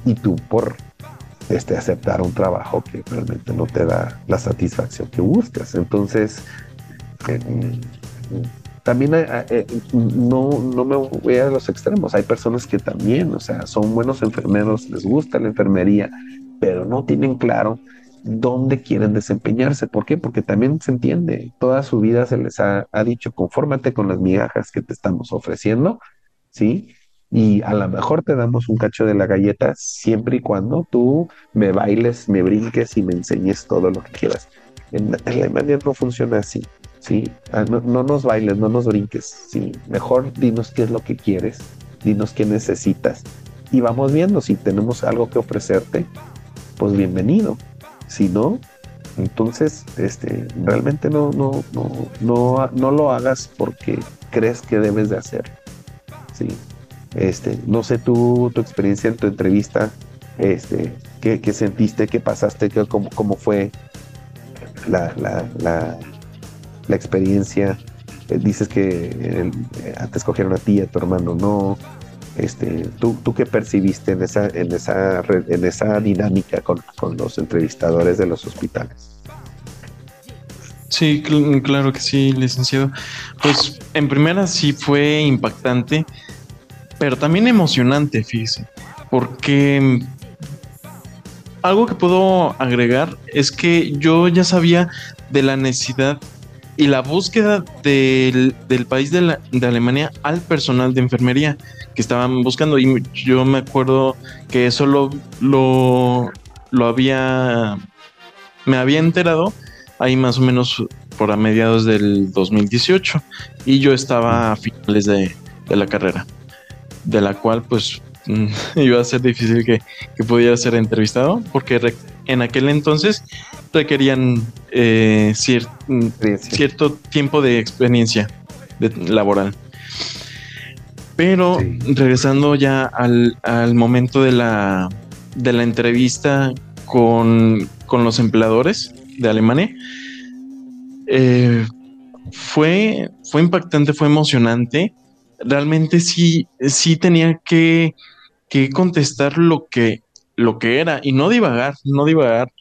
[SPEAKER 4] y tú por este, aceptar un trabajo que realmente no te da la satisfacción que buscas. Entonces, también eh, eh, no, no me voy a los extremos. Hay personas que también, o sea, son buenos enfermeros, les gusta la enfermería, pero no tienen claro dónde quieren desempeñarse. ¿Por qué? Porque también se entiende, toda su vida se les ha, dicho, confórmate con las migajas que te estamos ofreciendo, ¿sí? Y a lo mejor te damos un cacho de la galleta siempre y cuando tú me bailes, me brinques y me enseñes todo lo que quieras. En Alemania no funciona así, ¿sí? Ah, no, no nos bailes, no nos brinques, ¿sí? Mejor dinos qué es lo que quieres, dinos qué necesitas y vamos viendo si tenemos algo que ofrecerte, pues bienvenido. Si no, entonces este, realmente no, no, no, no, no lo hagas porque crees que debes de hacer. ¿sí? Este, no sé tú, tu experiencia en tu entrevista, este, qué, qué sentiste, qué pasaste, qué, cómo, cómo fue la, la, la, la experiencia. Eh, dices que eh, antes cogieron a ti, a tu hermano no. Este, ¿tú, ¿Tú qué percibiste en esa, en esa, en esa dinámica con, los entrevistadores de los hospitales?
[SPEAKER 5] Sí, claro que sí, licenciado. Pues en primera sí fue impactante, pero también emocionante, fíjese, porque algo que puedo agregar es que yo ya sabía de la necesidad y la búsqueda del, país de, la, de, Alemania al personal de enfermería que estaban buscando. Y yo me acuerdo que eso lo, lo, había, me había enterado ahí más o menos por a mediados del 2018 y yo estaba a finales de, de la carrera, de la cual pues <laughs> iba a ser difícil que, que pudiera ser entrevistado porque en aquel entonces requerían eh, cierto tiempo de experiencia laboral. Pero regresando ya al, momento de la, de la entrevista con, los empleadores de Alemania, eh, fue, fue impactante, fue emocionante. Realmente sí, sí tenía que, que contestar lo que lo que era y no divagar, no divagar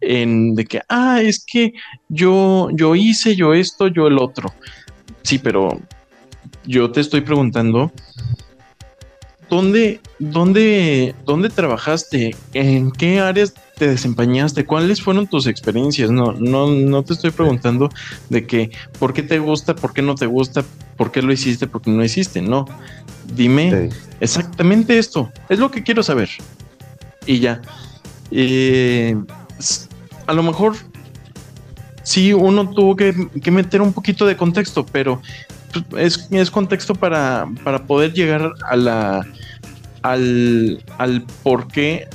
[SPEAKER 5] en de que, ah, es que yo, yo hice, yo esto, yo el otro. Sí, pero yo te estoy preguntando, ¿dónde, dónde, dónde trabajaste? ¿En qué áreas te desempeñaste? ¿Cuáles fueron tus experiencias? No, no, no te estoy preguntando de que, ¿por qué te gusta? ¿Por qué no te gusta? ¿Por qué lo hiciste? ¿Por qué no lo hiciste? No. Dime exactamente esto. Es lo que quiero saber y ya. a lo mejor sí uno tuvo que, meter un poquito de contexto, pero es, es contexto para, para, poder llegar a la al, al por qué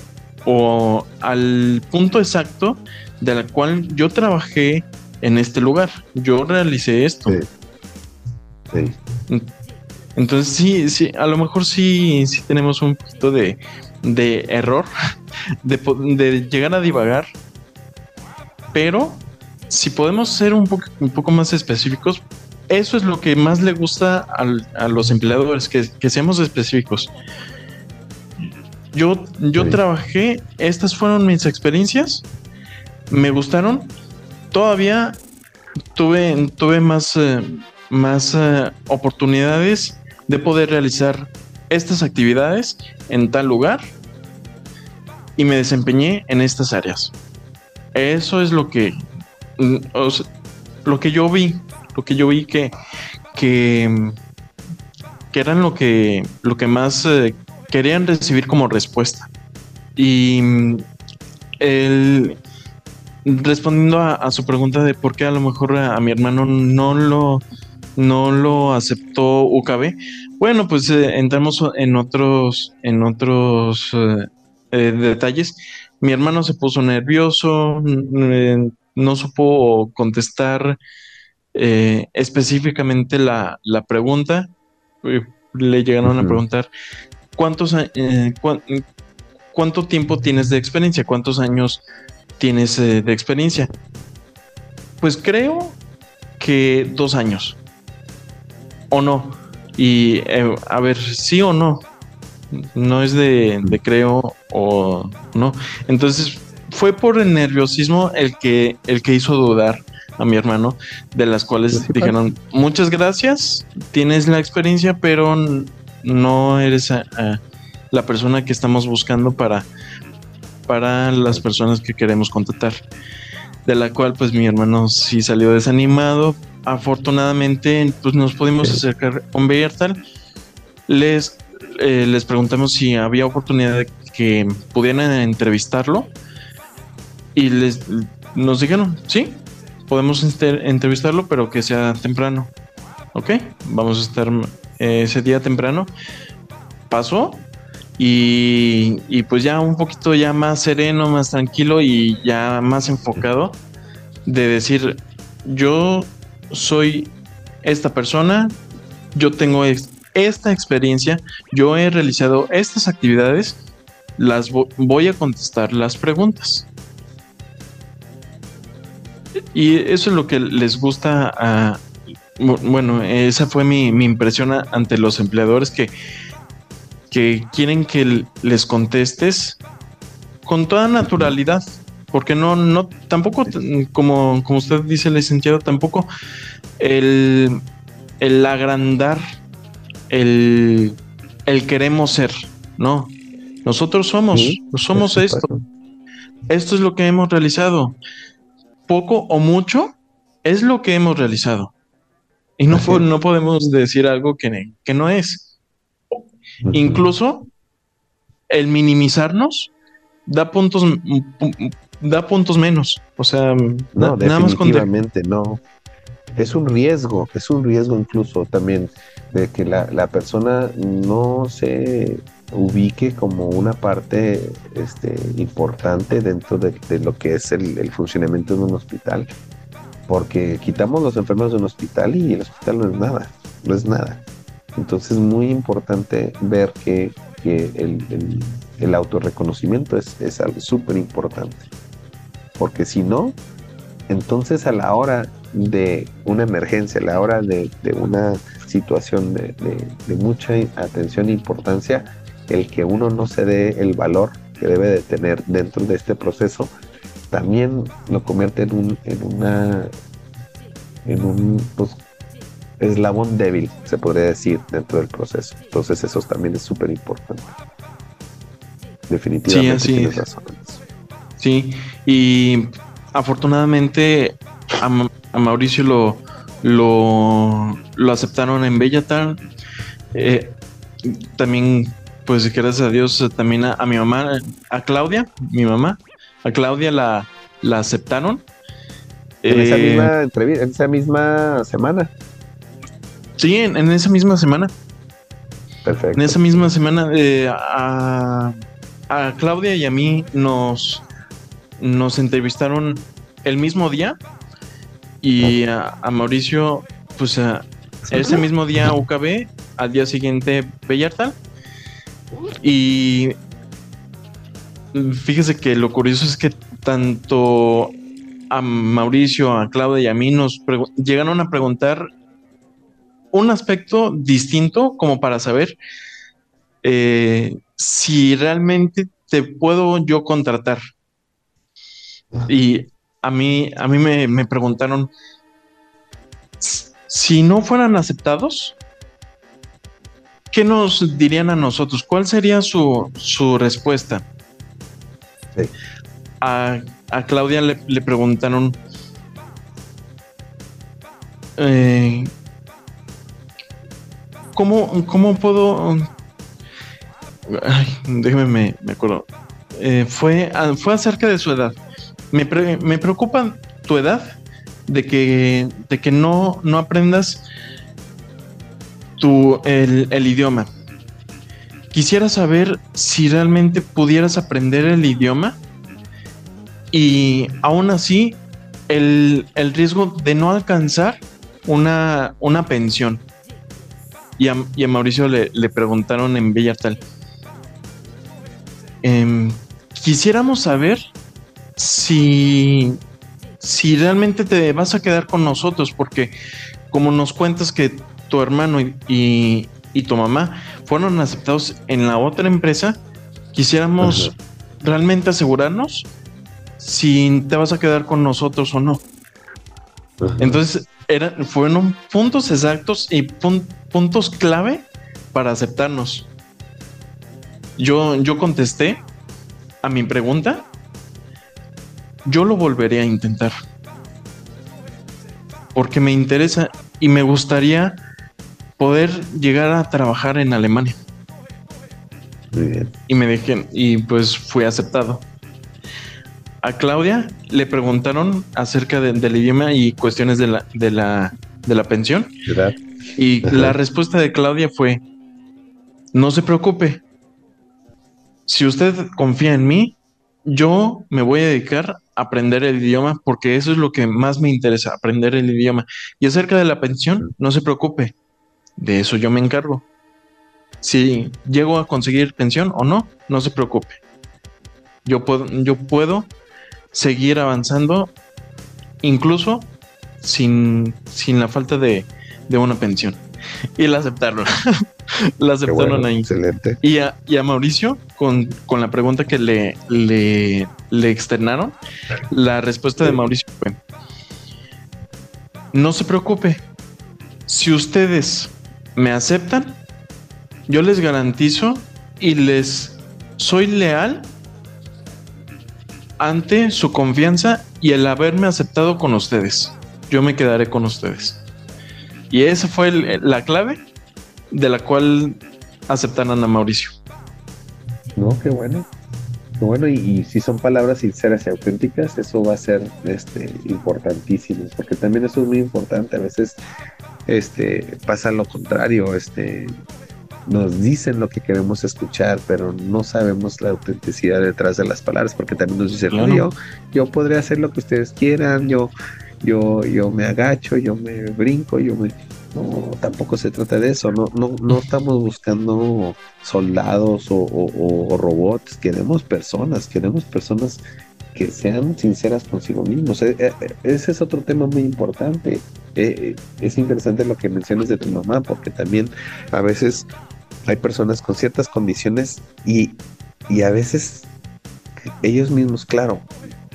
[SPEAKER 5] o al punto exacto de la cual yo trabajé en este lugar. Yo realicé esto. Entonces sí, sí, a lo mejor sí, sí tenemos un poquito de, de error, de, llegar a divagar, pero si podemos ser un, un poco más específicos, eso es lo que más le gusta a los empleadores, que, seamos específicos. Yo, yo trabajé, estas fueron mis experiencias, me gustaron, todavía tuve, tuve más, eh, más eh, oportunidades de poder realizar estas actividades en tal lugar y me desempeñé en estas áreas. Eso es lo que, mm, lo que yo vi, lo que yo vi que, que, eran lo que, lo que más eh, querían recibir como respuesta. Y mm, el, respondiendo a, su pregunta de por qué a lo mejor a, mi hermano no lo, no lo aceptó UKB, bueno, pues eh, entramos en otros, en otros eh, eh, detalles. Mi hermano se puso nervioso, no supo contestar específicamente la, pregunta. Le llegaron a preguntar cuántos cuánto tiempo tienes de experiencia, cuántos años tienes de experiencia. Pues creo que dos años. ¿O no? Y eh, a ver, sí o no. No es de, creo o no. Entonces fue por el nerviosismo el que, el que hizo dudar a mi hermano, de las cuales dijeron, muchas gracias, tienes la experiencia, pero no eres la persona que estamos buscando para, para las personas que queremos contratar. De la cual pues mi hermano sí salió desanimado, afortunadamente pues nos pudimos acercar con Bertal. Les, eh, les preguntamos si había oportunidad de que pudieran entrevistarlo y les nos dijeron, sí, podemos entrevistarlo, pero que sea temprano. Ok, vamos a estar eh, ese día temprano. Pasó y, y, pues ya un poquito ya más sereno, más tranquilo y ya más enfocado de decir, yo soy esta persona, yo tengo esta experiencia, yo he realizado estas actividades, las voy a contestar las preguntas. Y eso es lo que les gusta. Bueno, esa fue mi, impresión ante los empleadores que, que quieren que les contestes con toda naturalidad porque no, no, tampoco, como, como usted dice, licenciado, tampoco el, el agrandar, el, el queremos ser, no. Nosotros somos, somos esto. Esto es lo que hemos realizado. Poco o mucho, es lo que hemos realizado. Y no, no podemos decir algo que, que no es. Incluso el minimizarnos da puntos, da puntos menos. O sea,
[SPEAKER 4] no, definitivamente no. Es un riesgo, es un riesgo incluso también de que la, persona no se ubique como una parte este, importante dentro de, lo que es el, funcionamiento de un hospital. Porque quitamos los enfermos de un hospital y el hospital no es nada, no es nada. Entonces es muy importante ver que, el, el, autorreconocimiento es, es algo súper importante. Porque si no, entonces a la hora de una emergencia, a la hora de, una situación de, mucha atención e importancia, el que uno no se dé el valor que debe de tener dentro de este proceso, también lo convierte en un, en una, en un pues, eslabón débil, se podría decir, dentro del proceso. Entonces eso también es súper importante. Definitivamente sí, tienes razón.
[SPEAKER 5] Sí, y afortunadamente a, Mauricio lo, lo, aceptaron en Bellatar. Eh, también, pues gracias a Dios, también a, mi mamá, a Claudia, mi mamá, a Claudia la, la aceptaron.
[SPEAKER 4] En esa eh, misma entrevista, en esa misma semana.
[SPEAKER 5] Sí, en, esa misma semana.
[SPEAKER 4] Perfecto.
[SPEAKER 5] En esa misma semana eh, a, a Claudia y a mí nos, nos entrevistaron el mismo día y a, Mauricio, pues ese mismo día UKB, al día siguiente Bellartal. Y fíjese que lo curioso es que tanto a Mauricio, a Claudia y a mí nos llegaron a preguntar un aspecto distinto como para saber eh, si realmente te puedo yo contratar. Y a mí, a mí me, preguntaron, si no fueran aceptados, ¿qué nos dirían a nosotros? ¿Cuál sería su, respuesta? A, Claudia le, preguntaron, eh, ¿cómo, puedo... Ay, déjeme, me, me acuerdo. Eh, fue, fue acerca de su edad me, preocupa tu edad de que, de que no, no aprendas tu, el, idioma. Quisiera saber si realmente pudieras aprender el idioma y aún así el, riesgo de no alcanzar una, una pensión. Y a, Mauricio le, preguntaron en Bellartal. Em, quisiéramos saber si, si realmente te vas a quedar con nosotros, porque como nos cuentas que tu hermano y, tu mamá fueron aceptados en la otra empresa, quisiéramos realmente asegurarnos si te vas a quedar con nosotros o no. Entonces, fueron puntos exactos y puntos clave para aceptarnos. Yo, yo contesté a mi pregunta yo lo volveré a intentar. Porque me interesa y me gustaría poder llegar a trabajar en Alemania.
[SPEAKER 4] Muy bien.
[SPEAKER 5] Y me dejé, y pues fui aceptado. A Claudia le preguntaron acerca del idioma y cuestiones de la, de la, de la pensión. Y la respuesta de Claudia fue, no se preocupe. Si usted confía en mí, yo me voy a dedicar aprender el idioma porque eso es lo que más me interesa, aprender el idioma. Y acerca de la pensión, no se preocupe, de eso yo me encargo. Si llego a conseguir pensión o no, no se preocupe. Yo puedo, yo puedo seguir avanzando incluso sin, sin la falta de, de una pensión. <laughs> Y la aceptaron. <laughs> la aceptaron ahí.
[SPEAKER 4] Excelente.
[SPEAKER 5] Y a, Mauricio, con, la pregunta que le, le, le externaron, la respuesta de Mauricio fue: No se preocupe. Si ustedes me aceptan, yo les garantizo y les soy leal ante su confianza y el haberme aceptado con ustedes. yo me quedaré con ustedes. Y esa fue la clave de la cual aceptaron a Mauricio.
[SPEAKER 4] No, qué bueno. Qué bueno, y, si son palabras sinceras y auténticas, eso va a ser este, importantísimo, porque también eso es muy importante. A veces este, pasa lo contrario, este, nos dicen lo que queremos escuchar, pero no sabemos la autenticidad detrás de las palabras, porque también nos dicen, yo, yo podría hacer lo que ustedes quieran, yo, yo, yo me agacho, yo me brinco, yo me... No, tampoco se trata de eso, no, no, no estamos buscando soldados o, robots, queremos personas, queremos personas que sean sinceras consigo mismos. E, e, ese es otro tema muy importante. E, es interesante lo que mencionas de tu mamá, porque también a veces hay personas con ciertas condiciones y, a veces ellos mismos, claro,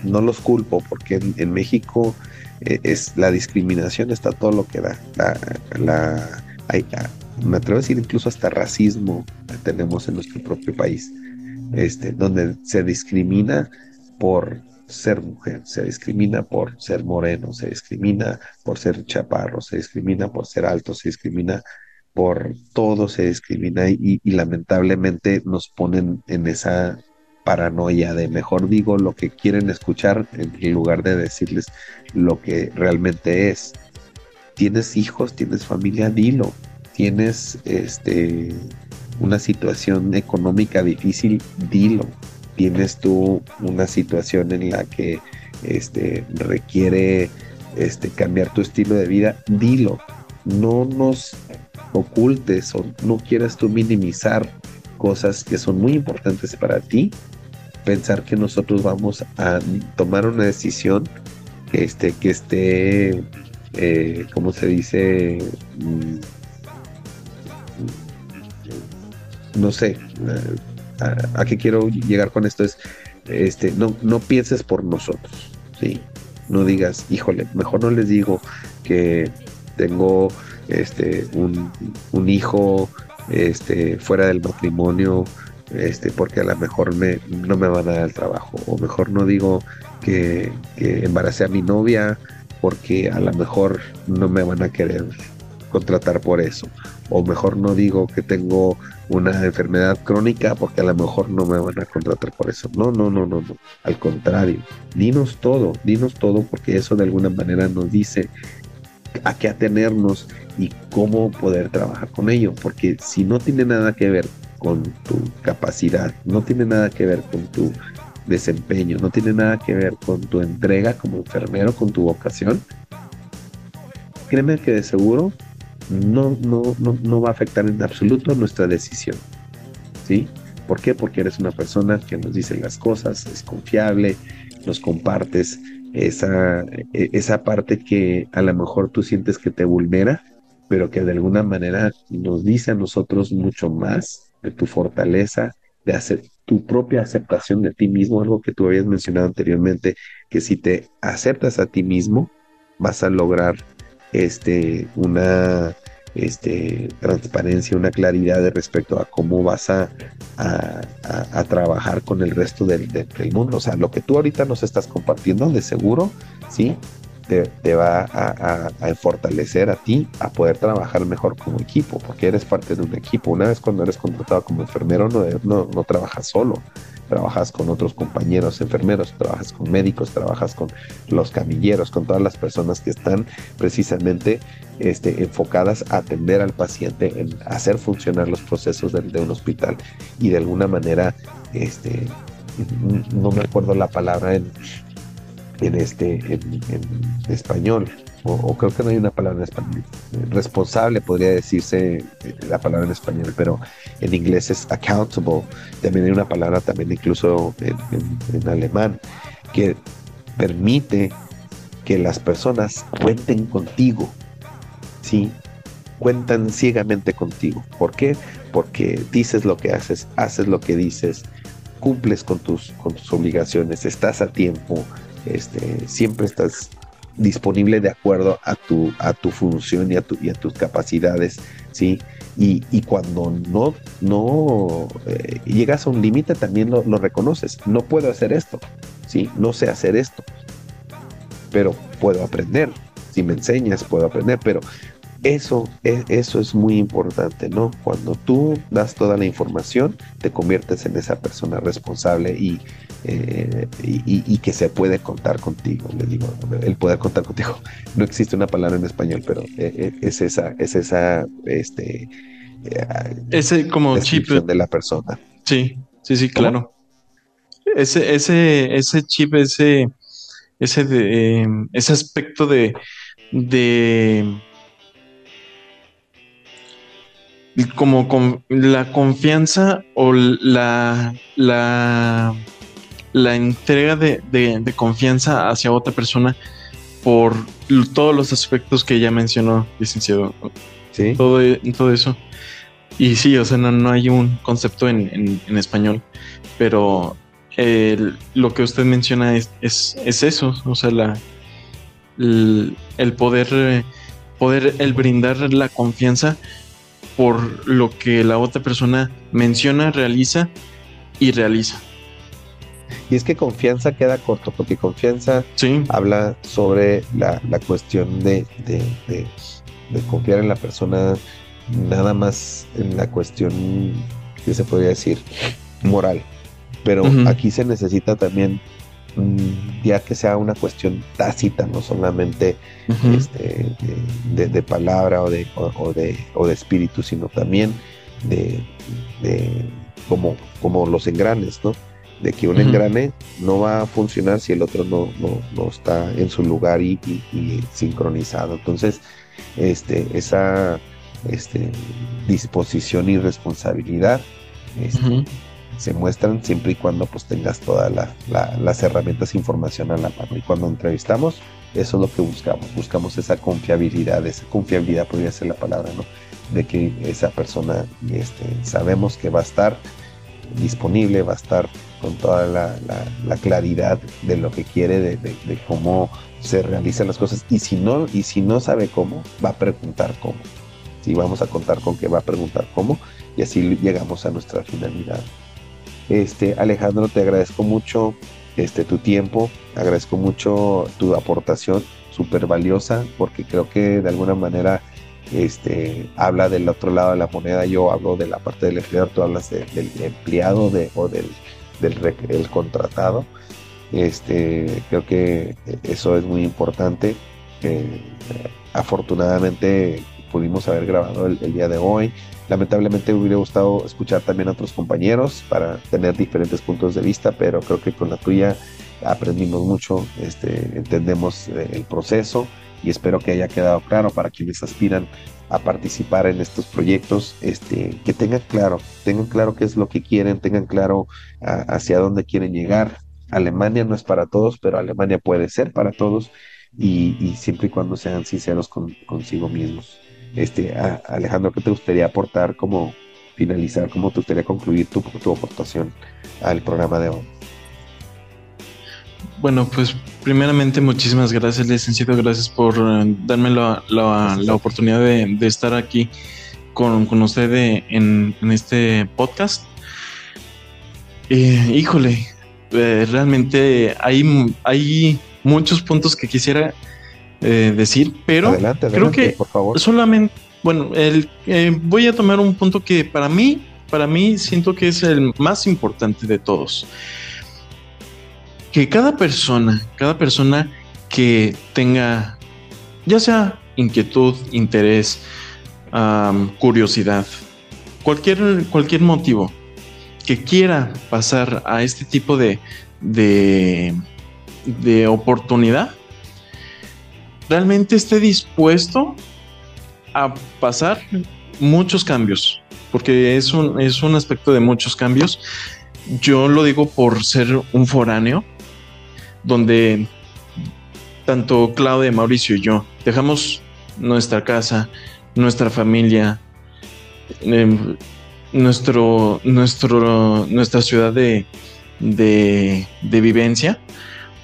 [SPEAKER 4] no los culpo porque en, México eh, es la discriminación está todo lo que da. La, hay, ah, me atrevo a decir incluso hasta racismo tenemos en nuestro propio país, este, donde se discrimina por ser mujer, se discrimina por ser moreno, se discrimina por ser chaparro, se discrimina por ser alto, se discrimina por todo se discrimina y, lamentablemente nos ponen en esa paranoia de mejor digo lo que quieren escuchar en lugar de decirles lo que realmente es. Tienes hijos, tienes familia, dilo. Tienes este una situación económica difícil, dilo. Tienes tú una situación en la que este requiere este cambiar tu estilo de vida, dilo. No nos ocultes o no quieras tú minimizar cosas que son muy importantes para ti, pensar que nosotros vamos a tomar una decisión este, que esté, eh, ¿cómo se dice? Mm, no sé, a, a, qué quiero llegar con esto es, este, no, no pienses por nosotros, ¿sí? No digas, híjole, mejor no les digo que tengo este, un, hijo este, fuera del matrimonio, este, porque a lo mejor me, no me van a dar el trabajo, o mejor no digo que, que embaracé a mi novia porque a lo mejor no me van a querer contratar por eso, o mejor no digo que tengo una enfermedad crónica porque a lo mejor no me van a contratar por eso. No, no, no, no, no. Al contrario, dinos todo, dinos todo porque eso de alguna manera nos dice a qué atenernos y cómo poder trabajar con ello, porque si no tiene nada que ver con tu capacidad, no tiene nada que ver con tu desempeño, no tiene nada que ver con tu entrega como enfermero, con tu vocación, créeme que de seguro no, no, no, no va a afectar en absoluto nuestra decisión. ¿Sí? ¿Por qué? Porque eres una persona que nos dice las cosas, es confiable, nos compartes esa, e, esa parte que a lo mejor tú sientes que te vulnera, pero que de alguna manera nos dice a nosotros mucho más de tu fortaleza, de hacer tu propia aceptación de ti mismo, algo que tú habías mencionado anteriormente, que si te aceptas a ti mismo, vas a lograr este, una este, transparencia, una claridad de respecto a cómo vas a, a, trabajar con el resto del, del, mundo. O sea, lo que tú ahorita nos estás compartiendo, de seguro, ¿sí? Te, va a, fortalecer a ti a poder trabajar mejor como equipo, porque eres parte de un equipo. Una vez cuando eres contratado como enfermero, no, no, no trabajas solo trabajas con otros compañeros enfermeros, trabajas con médicos, trabajas con los camilleros, con todas las personas que están precisamente este, enfocadas a atender al paciente, en hacer funcionar los procesos de, un hospital y de alguna manera, este, no me acuerdo la palabra en, en este, en español, o, creo que no hay una palabra en español. Responsable podría decirse eh, la palabra en español, pero en inglés es accountable. También hay una palabra también incluso en, alemán que permite que las personas cuenten contigo, ¿sí? Cuentan ciegamente contigo. ¿Por qué? Porque dices lo que haces, haces lo que dices, cumples con tus, con tus obligaciones, estás a tiempo, este, siempre estás disponible de acuerdo a tu, a tu función y a, tus capacidades, ¿sí? Y, y cuando no, no eh, llegas a un límite también lo, lo, reconoces. No puedo hacer esto, ¿sí? No sé hacer esto, pero puedo aprender, si me enseñas puedo aprender, pero eso es, eso es muy importante, ¿no? Cuando tú das toda la información, te conviertes en esa persona responsable y, eh, y, que se puede contar contigo. Le digo, el poder contar contigo. No existe una palabra en español, pero eh, eh, es esa, es esa, este,
[SPEAKER 5] ese como chip
[SPEAKER 4] de la persona.
[SPEAKER 5] Sí, sí, sí, claro. Ese, ese, ese chip, ese, ese, de, ese aspecto de, de como con la confianza o la, la, la entrega de, confianza hacia otra persona por todos los aspectos que ya mencionó, licenciado.
[SPEAKER 4] Sí.
[SPEAKER 5] Todo, todo eso. Y sí, o sea, no, hay un concepto en, español, pero lo que usted menciona es, es, eso, o sea, la, el, el poder, poder, el brindar la confianza por lo que la otra persona menciona, realiza y realiza.
[SPEAKER 4] Y es que confianza queda corto, porque confianza habla sobre la, cuestión de, confiar en la persona, nada más en la cuestión que se podría decir moral. Pero aquí se necesita también Mm, ya que sea una cuestión tácita, no solamente este, de, palabra o de, o, de, o de espíritu, sino también de, como, como los engranes, ¿no? De que un engrane no va a funcionar si el otro no, no, está en su lugar y, sincronizado. Entonces, este, esa este, disposición y responsabilidad este, se muestran siempre y cuando pues tengas todas las herramientas información a la mano. Y cuando entrevistamos, eso es lo que buscamos. Buscamos esa confiabilidad, esa confiabilidad podría ser la palabra, ¿no? De que esa persona este, sabemos que va a estar disponible, va a estar con toda la, claridad de lo que quiere, de, cómo se realizan las cosas. Y si no, y si no sabe cómo, va a preguntar cómo. Si vamos a contar con que va a preguntar cómo, y así llegamos a nuestra finalidad. Este, Alejandro, te agradezco mucho este, tu tiempo, agradezco mucho tu aportación súper valiosa, porque creo que de alguna manera este, habla del otro lado de la moneda, yo hablo de la parte del empleador, tú hablas del empleado de, o del, del contratado. Este, creo que eso es muy importante. Eh, afortunadamente pudimos haber grabado el, día de hoy. Lamentablemente hubiera gustado escuchar también a otros compañeros para tener diferentes puntos de vista, pero creo que con la tuya aprendimos mucho, este, entendemos eh, el proceso y espero que haya quedado claro para quienes aspiran a participar en estos proyectos, este, que tengan claro, tengan claro qué es lo que quieren, tengan claro hacia dónde quieren llegar. Alemania no es para todos, pero Alemania puede ser para todos y, siempre y cuando sean sinceros consigo mismos. Este, Alejandro, ¿qué te gustaría aportar como finalizar, cómo te gustaría concluir tu, tu aportación al programa de hoy?
[SPEAKER 5] Bueno, pues primeramente muchísimas gracias, licenciado, gracias por eh, darme la, la, oportunidad de, estar aquí con, con usted en, en, este podcast. Eh, híjole, eh, realmente hay, hay muchos puntos que quisiera eh, decir, pero creo que por favor. solamente, bueno, el, eh, voy a tomar un punto que para mí, para mí siento que es el más importante de todos. Que cada persona, cada persona que tenga, ya sea inquietud, interés, curiosidad, cualquier, cualquier motivo que quiera pasar a este tipo de, de, de oportunidad, realmente esté dispuesto a pasar muchos cambios, porque es un, es un aspecto de muchos cambios. Yo lo digo por ser un foráneo, donde tanto Claudia, Mauricio y yo dejamos nuestra casa, nuestra familia, em, nuestro, nuestro, nuestra ciudad de, de, de vivencia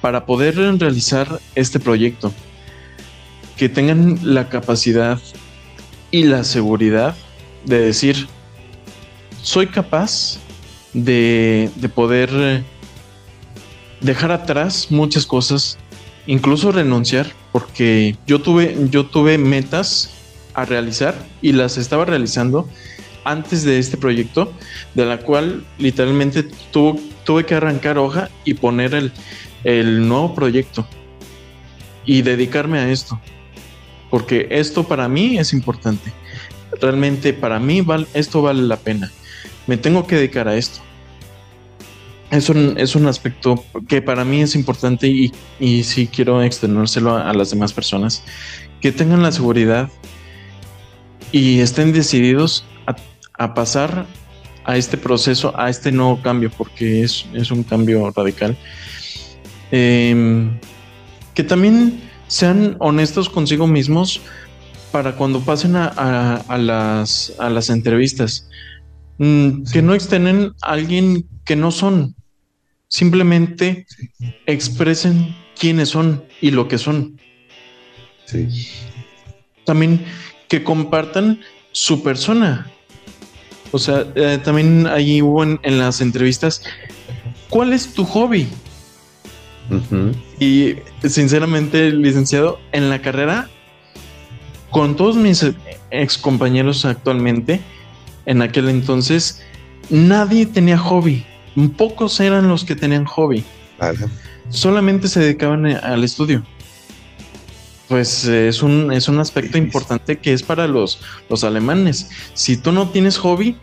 [SPEAKER 5] para poder realizar este proyecto. Que tengan la capacidad y la seguridad de decir, soy capaz de, poder dejar atrás muchas cosas incluso renunciar, porque yo tuve, yo tuve metas a realizar y las estaba realizando antes de este proyecto, de la cual literalmente tuve que arrancar hoja y poner el, el nuevo proyecto y dedicarme a esto, porque esto para mí es importante. Realmente para mí esto vale la pena. Me tengo que dedicar a esto. Es un, es un aspecto que para mí es importante y, y sí quiero extenderselo a, las demás personas, que tengan la seguridad y estén decididos a, pasar a este proceso, a este nuevo cambio, porque es, es un cambio radical. Em, que también sean honestos consigo mismos para cuando pasen a, las, a las entrevistas. Mm, que no extenen a alguien que no son. Simplemente expresen quiénes son y lo que son.
[SPEAKER 4] Sí.
[SPEAKER 5] También que compartan su persona. O sea, eh, también ahí hubo en, las entrevistas, ¿cuál es tu hobby? Y sinceramente, licenciado, en la carrera, con todos mis ex compañeros actualmente, en aquel entonces, nadie tenía hobby. Pocos eran los que tenían hobby. Solamente se dedicaban al estudio pues es un, es un aspecto importante que es para los, los alemanes. Si tú no tienes hobby,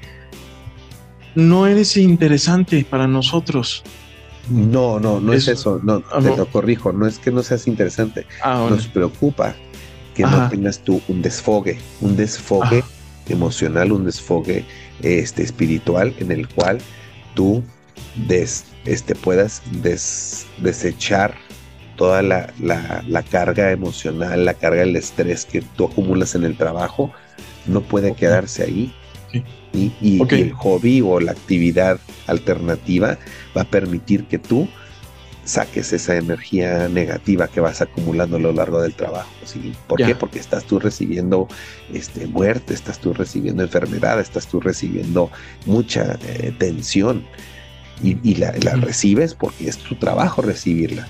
[SPEAKER 5] no eres interesante para nosotros.
[SPEAKER 4] No, no, no es, eso. No, ah, te lo corrijo. No es que no seas interesante. Ah, Nos preocupa que no tengas tú un desfogue, un desfogue emocional, un desfogue este, espiritual en el cual tú des, este, puedas desechar toda la, carga emocional, la carga del estrés que tú acumulas en el trabajo, no puede quedarse ahí. Y, el hobby o la actividad alternativa va a permitir que tú saques esa energía negativa que vas acumulando a lo largo del trabajo. ¿sí? ¿Por qué? Porque estás tú recibiendo este, muerte, estás tú recibiendo enfermedad, estás tú recibiendo mucha eh, tensión y, la, recibes porque es tu trabajo recibirla.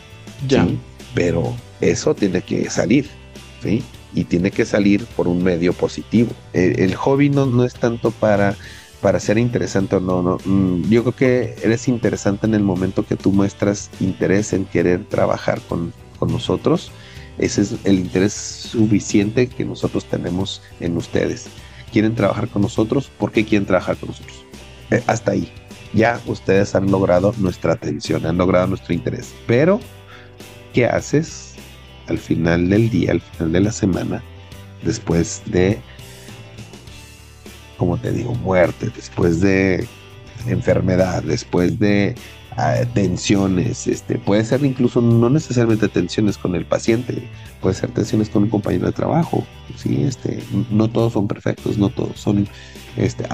[SPEAKER 4] Ya. Pero eso tiene que salir, ¿sí? Y tiene que salir por un medio positivo. El, hobby no, no es tanto para, para ser interesante o no, no. Mm, yo creo que eres interesante en el momento que tú muestras interés en querer trabajar con, con nosotros. Ese es el interés suficiente que nosotros tenemos en ustedes. ¿Quieren trabajar con nosotros? ¿Por qué quieren trabajar con nosotros? Eh, hasta ahí. Ya ustedes han logrado nuestra atención, han logrado nuestro interés. Pero qué haces al final del día, al final de la semana, después de, como te digo, muerte, después de enfermedad, después de tensiones, este, puede ser incluso no necesariamente tensiones con el paciente, puede ser tensiones con un compañero de trabajo, sí, este, no todos son perfectos, no todos son este,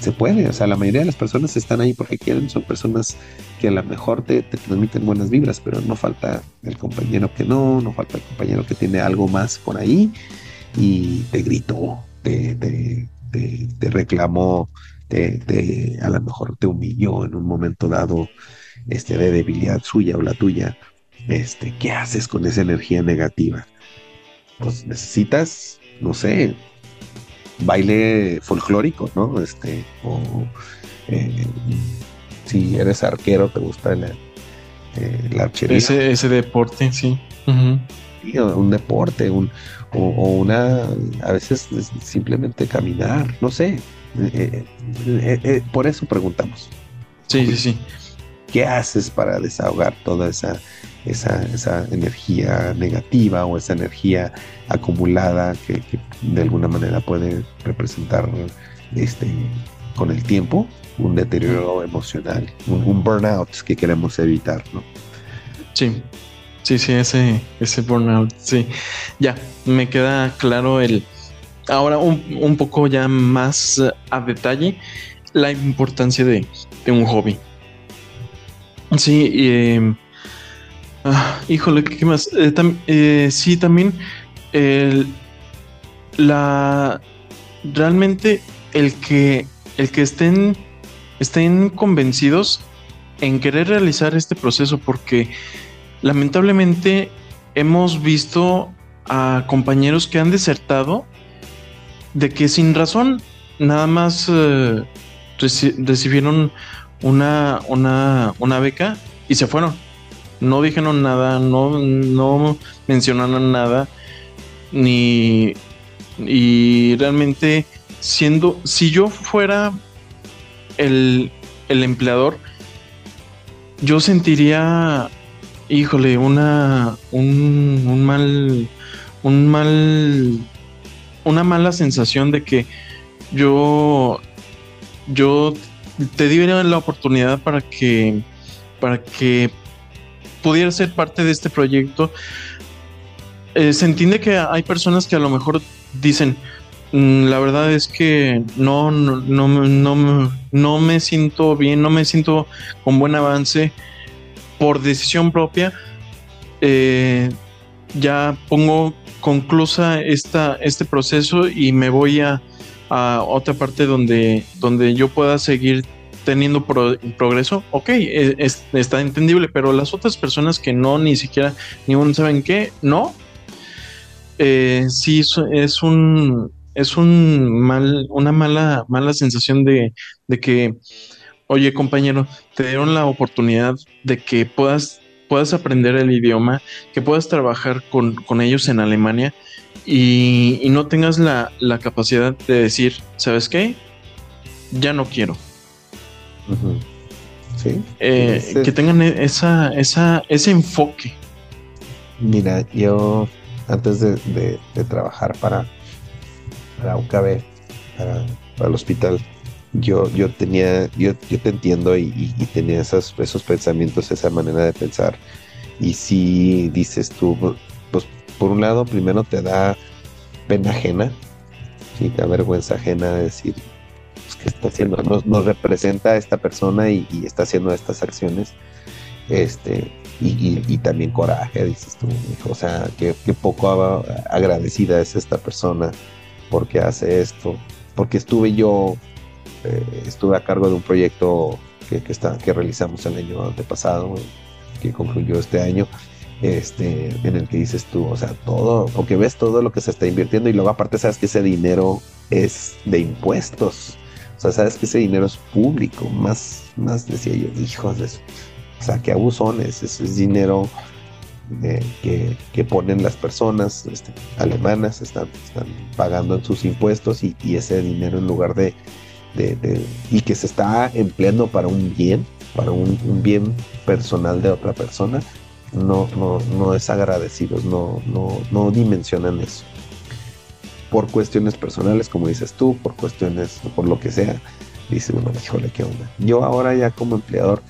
[SPEAKER 4] se puede, o sea, la mayoría de las personas están ahí porque quieren, son personas que a lo mejor te, transmiten buenas vibras, pero no falta el compañero que no, no falta el compañero que tiene algo más por ahí y te gritó, te, te, reclamó, te, a lo mejor te humilló en un momento dado este, de debilidad suya o la tuya. Este, ¿Qué haces con esa energía negativa? Pues necesitas, no sé, baile folclórico, ¿no? Este, o eh, si eres arquero, te gusta el, eh, la archería.
[SPEAKER 5] Ese, ese deporte, sí.
[SPEAKER 4] un deporte, un, o, una, a veces simplemente caminar, no sé. Eh, por eso preguntamos.
[SPEAKER 5] Sí, sí, sí.
[SPEAKER 4] ¿Qué haces para desahogar toda esa esa, esa energía negativa o esa energía acumulada que, de alguna manera puede representar este, con el tiempo un deterioro emocional, un, burnout que queremos evitar, ¿no?
[SPEAKER 5] Sí, sí, sí, ese, ese burnout, sí. Ya, me queda claro el... Ahora un, un poco ya más a detalle la importancia de, de un hobby. Sí, em, Ah, híjole, ¿qué más? Eh, eh, sí, también la realmente el que el que estén estén convencidos en querer realizar este proceso porque lamentablemente hemos visto a compañeros que han desertado de que sin razón nada más eh, recibieron una, una, una beca y se fueron. No dijeron nada, no, no mencionaron nada, ni. Y realmente, siendo. Si yo fuera el, el empleador, yo sentiría. Híjole, una. Un, un mal. Un mal. Una mala sensación de que yo. Yo te di la oportunidad para que. Para que pudiera ser parte de este proyecto. Eh, se entiende que hay personas que a lo mejor dicen, mm, la verdad es que no, no, no, no, me siento bien, no me siento con buen avance por decisión propia. Eh, ya pongo conclusa esta, este proceso y me voy a, a otra parte donde, donde yo pueda seguir teniendo progreso, ok, e, está entendible, pero las otras personas que no, ni siquiera, ni uno saben qué, no, eh, sí es un, es un mal, una mala, mala sensación de, de que, oye compañero, te dieron la oportunidad de que puedas, puedas aprender el idioma, que puedas trabajar con, con ellos en Alemania y, y no tengas la, la, capacidad de decir, ¿sabes qué? Ya no quiero.
[SPEAKER 4] Sí.
[SPEAKER 5] Eh, que tengan e-, esa, esa, ese enfoque.
[SPEAKER 4] Mira, yo antes de, trabajar para, para UKB, para, el hospital, yo, yo tenía, yo, yo te entiendo y, tenía esos, esos pensamientos, esa manera de pensar. Y si dices tú, pues por un lado, primero te da pena ajena, ¿sí? te da vergüenza ajena de decir, que está haciendo, nos, representa a esta persona y, está haciendo estas acciones. Este, y, también coraje, dices tú, o sea, que, poco agradecida es esta persona porque hace esto, porque estuve yo, eh, estuve a cargo de un proyecto que, que, está, que realizamos el año antepasado, que concluyó este año, este, en el que dices tú, o sea, todo, porque ves todo lo que se está invirtiendo y luego aparte sabes que ese dinero es de impuestos. O sea, sabes que ese dinero es público, más, más decía yo, hijos de eso. O sea, que abusones, es dinero eh, que, ponen las personas este, alemanas, están, están pagando en sus impuestos y, ese dinero en lugar de, y que se está empleando para un bien, para un, bien personal de otra persona, no, no, no es agradecidos, no, no, no dimensionan eso por cuestiones personales, como dices tú, por cuestiones, por lo que sea, dice uno, híjole, qué onda. Yo ahora ya como empleador,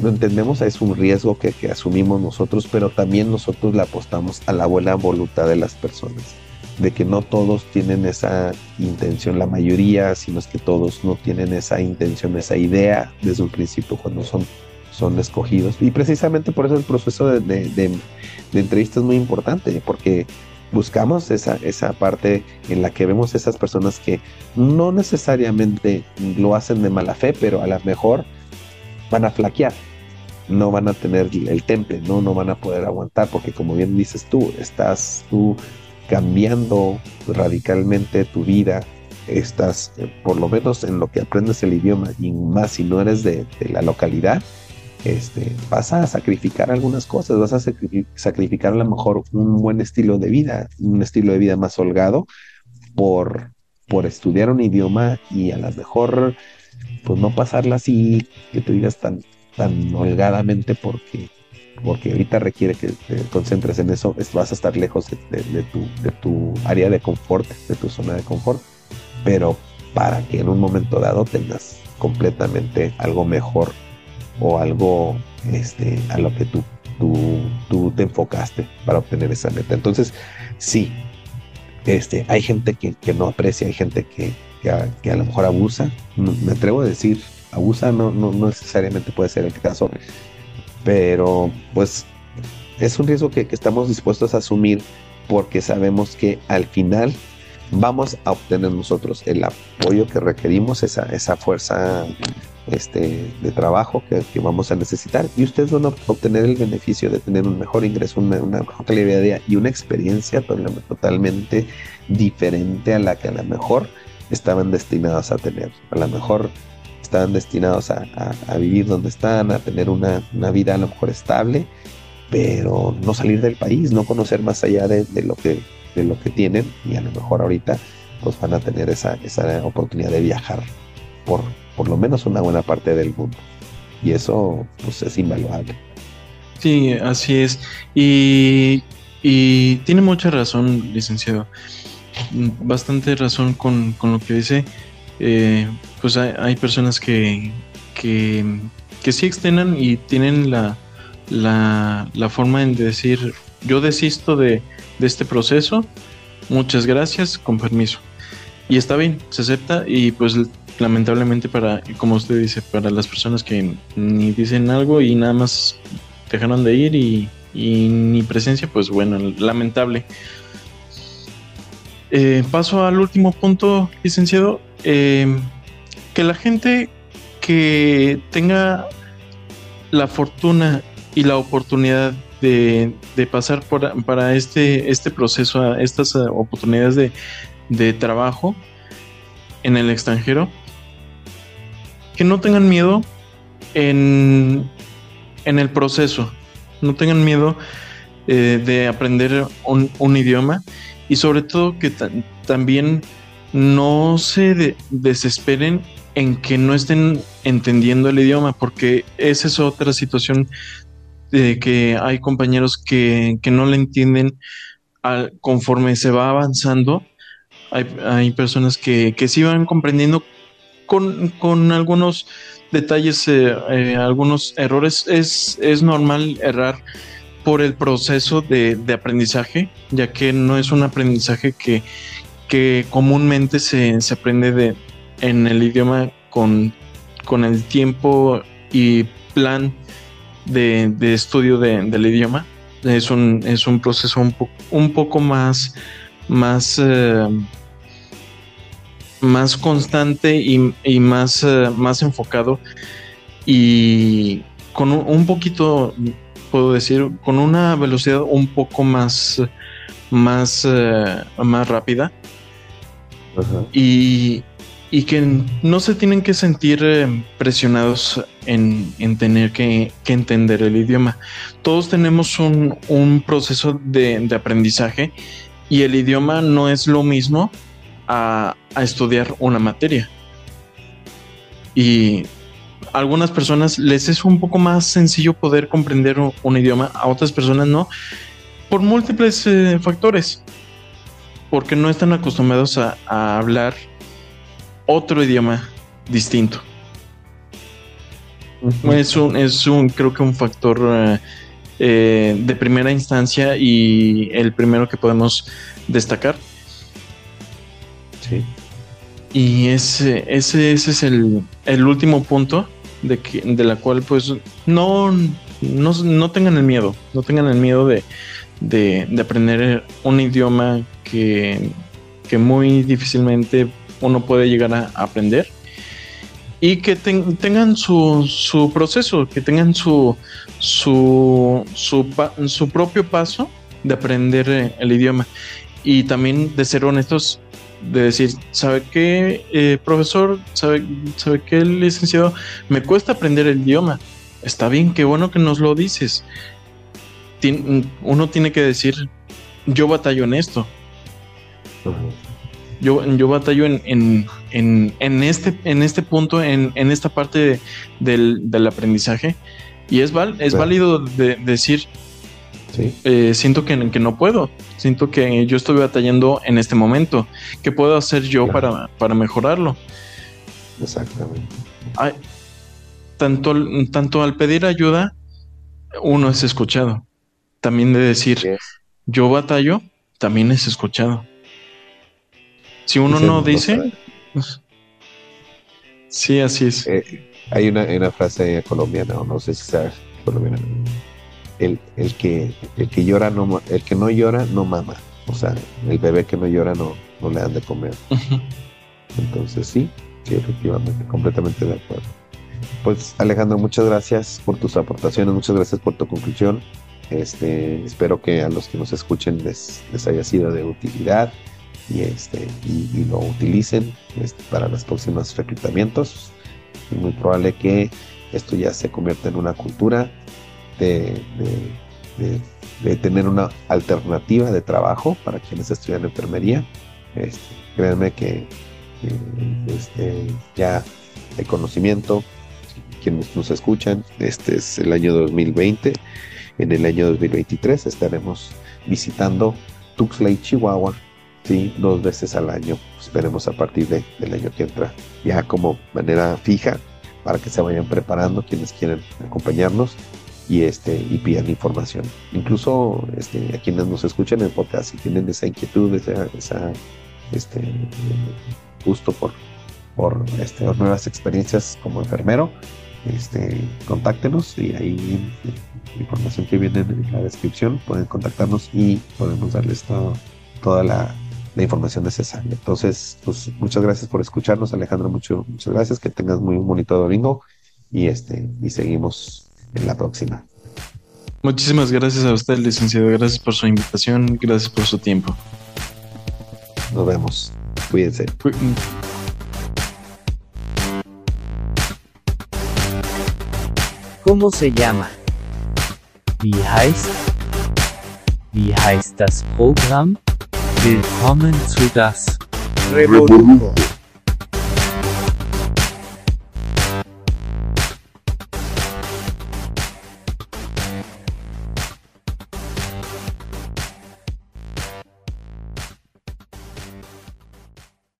[SPEAKER 4] lo entendemos, es un riesgo que, asumimos nosotros, pero también nosotros le apostamos a la buena voluntad de las personas, de que no todos tienen esa intención, la mayoría, sino es que todos no tienen esa intención, esa idea desde un principio cuando son, son escogidos. Y precisamente por eso el proceso de, de entrevista es muy importante, porque buscamos esa, esa parte en la que vemos esas personas que no necesariamente lo hacen de mala fe, pero a lo mejor van a flaquear, no van a tener el temple, no, no van a poder aguantar, porque como bien dices tú, estás tú cambiando radicalmente tu vida, estás eh, por lo menos en lo que aprendes el idioma y más si no eres de la localidad, este, vas a sacrificar algunas cosas, vas a sacrificar a lo mejor un buen estilo de vida, un estilo de vida más holgado por, por estudiar un idioma y a lo mejor pues no pasarla así, que te digas tan, tan holgadamente porque, porque ahorita requiere que te concentres en eso, vas a estar lejos de, tu, de tu área de confort, de tu zona de confort, pero para que en un momento dado tengas completamente algo mejor o algo este, a lo que tú, tú, te enfocaste para obtener esa meta. Entonces, sí, este, hay gente que, no aprecia, hay gente que, que, a, lo mejor abusa. me atrevo a decir, abusa no, no, necesariamente puede ser el caso, pero pues es un riesgo que, que estamos dispuestos a asumir porque sabemos que al final vamos a obtener nosotros el apoyo que requerimos, esa, esa fuerza este, de trabajo que, que, vamos a necesitar y ustedes van a obtener el beneficio de tener un mejor ingreso, una, una mejor calidad de vida y una experiencia totalmente diferente a la que a lo mejor estaban destinados a tener. A lo mejor estaban destinados a, a, a vivir donde están, a tener una, una, vida a lo mejor estable, pero no salir del país, no conocer más allá de, de lo que de lo que tienen y a lo mejor ahorita pues van a tener esa, esa oportunidad de viajar por por lo menos una buena parte del mundo y eso pues es invaluable.
[SPEAKER 5] Sí, así es. Y, y tiene mucha razón, licenciado. Bastante razón con, con lo que dice. Eh, pues hay, personas que, que, que sí externan y tienen la, la, la forma de decir, yo desisto de, de este proceso, muchas gracias, con permiso. Y está bien, se acepta y pues lamentablemente para, como usted dice, para las personas que ni dicen algo y nada más dejaron de ir y, y ni presencia, pues bueno, lamentable. Eh, paso al último punto, licenciado. Eh, que la gente que tenga la fortuna y la oportunidad de, de pasar por, para este, este proceso, estas oportunidades de, de trabajo en el extranjero, que no tengan miedo en, en el proceso, no tengan miedo eh, de aprender un, un, idioma y sobre todo que también no se de desesperen en que no estén entendiendo el idioma, porque esa es otra situación de que hay compañeros que, que no le entienden al, conforme se va avanzando. Hay, hay personas que, que sí van comprendiendo con, con algunos detalles, eh, eh, algunos errores. Es, es normal errar por el proceso de, de, aprendizaje, ya que no es un aprendizaje que, que comúnmente se, se aprende de, en el idioma con, con el tiempo y plan de, de estudio de, del idioma. Es un, es un proceso un, po un poco más, más eh, más constante y, y más, uh, más enfocado y con un, un, poquito, puedo decir, con una velocidad un poco más, más, uh, más rápida. Y, y, que no se tienen que sentir eh, presionados en, en tener que, entender el idioma. Todos tenemos un, un proceso de, de aprendizaje y el idioma no es lo mismo a, a estudiar una materia. Y a algunas personas les es un poco más sencillo poder comprender un, idioma, a otras personas no, por múltiples eh, factores, porque no están acostumbrados a, hablar otro idioma distinto. Uh -huh. Es un, es un, creo que un factor eh, eh, de primera instancia y el primero que podemos destacar.
[SPEAKER 4] Sí.
[SPEAKER 5] Y ese, ese, ese es el, el, último punto de, que, de la cual pues no, no, no tengan el miedo, no tengan el miedo de, de, de aprender un idioma que, que, muy difícilmente uno puede llegar a aprender y que ten, tengan su, proceso, que tengan su, su, su, propio paso de aprender el idioma y también de ser honestos de decir, ¿sabe qué, eh, profesor? ¿Sabe, ¿Sabe qué, licenciado? Me cuesta aprender el idioma. Está bien, qué bueno que nos lo dices. Uno tiene que decir, yo batallo en esto. Yo, yo batallo en, en, en, en, este, en este punto, en, en esta parte de, del, del, aprendizaje. Y es, val, es válido de, de decir, Sí. Eh, siento que, que, no puedo. Siento que yo estoy batallando en este momento. ¿Qué puedo hacer yo claro. para, para, mejorarlo?
[SPEAKER 4] Exactamente.
[SPEAKER 5] Ay, tanto, tanto al pedir ayuda, uno es escuchado. También de decir, yes. yo batallo, también es escuchado. Si uno no dice, <laughs> sí, así es.
[SPEAKER 4] Eh, hay una, una, frase colombiana, no sé si sabes colombiana el, el, que, el que llora no el que no llora no mama. O sea, el bebé que no llora no, no le dan de comer. <laughs> Entonces sí, sí, efectivamente, completamente de acuerdo. Pues Alejandro, muchas gracias por tus aportaciones, muchas gracias por tu conclusión. Este, espero que a los que nos escuchen les, les haya sido de utilidad y, este, y, lo utilicen este, para los próximos reclutamientos. Es muy probable que esto ya se convierta en una cultura de, tener una alternativa de trabajo para quienes estudian enfermería. Este, créanme que este, ya el conocimiento, quienes nos escuchan, este es el año 2020. En el año 2023 estaremos visitando Tuxtla y Chihuahua, sí, dos veces al año. Esperemos a partir de- del año que entra, ya como manera fija, para que se vayan preparando quienes quieren acompañarnos y este y pidan información. Incluso este, a quienes nos escuchan en podcast, si tienen esa inquietud, esa, esa este, gusto por, por este, nuevas experiencias como enfermero, este, contáctenos y ahí la información que viene en la descripción pueden contactarnos y podemos darles todo- toda la, la información necesaria. Entonces, pues muchas gracias por escucharnos, Alejandro, mucho, muchas gracias, que tengas muy bonito domingo y este y seguimos en la próxima.
[SPEAKER 5] Muchísimas gracias a usted, licenciado. Gracias por su invitación. Gracias por su tiempo.
[SPEAKER 4] Nos vemos. Cuídense.
[SPEAKER 5] Cu-
[SPEAKER 1] ¿Cómo se llama? Wie heißt? Wie heißt das Programm? Willkommen zu das
[SPEAKER 3] Revolujo.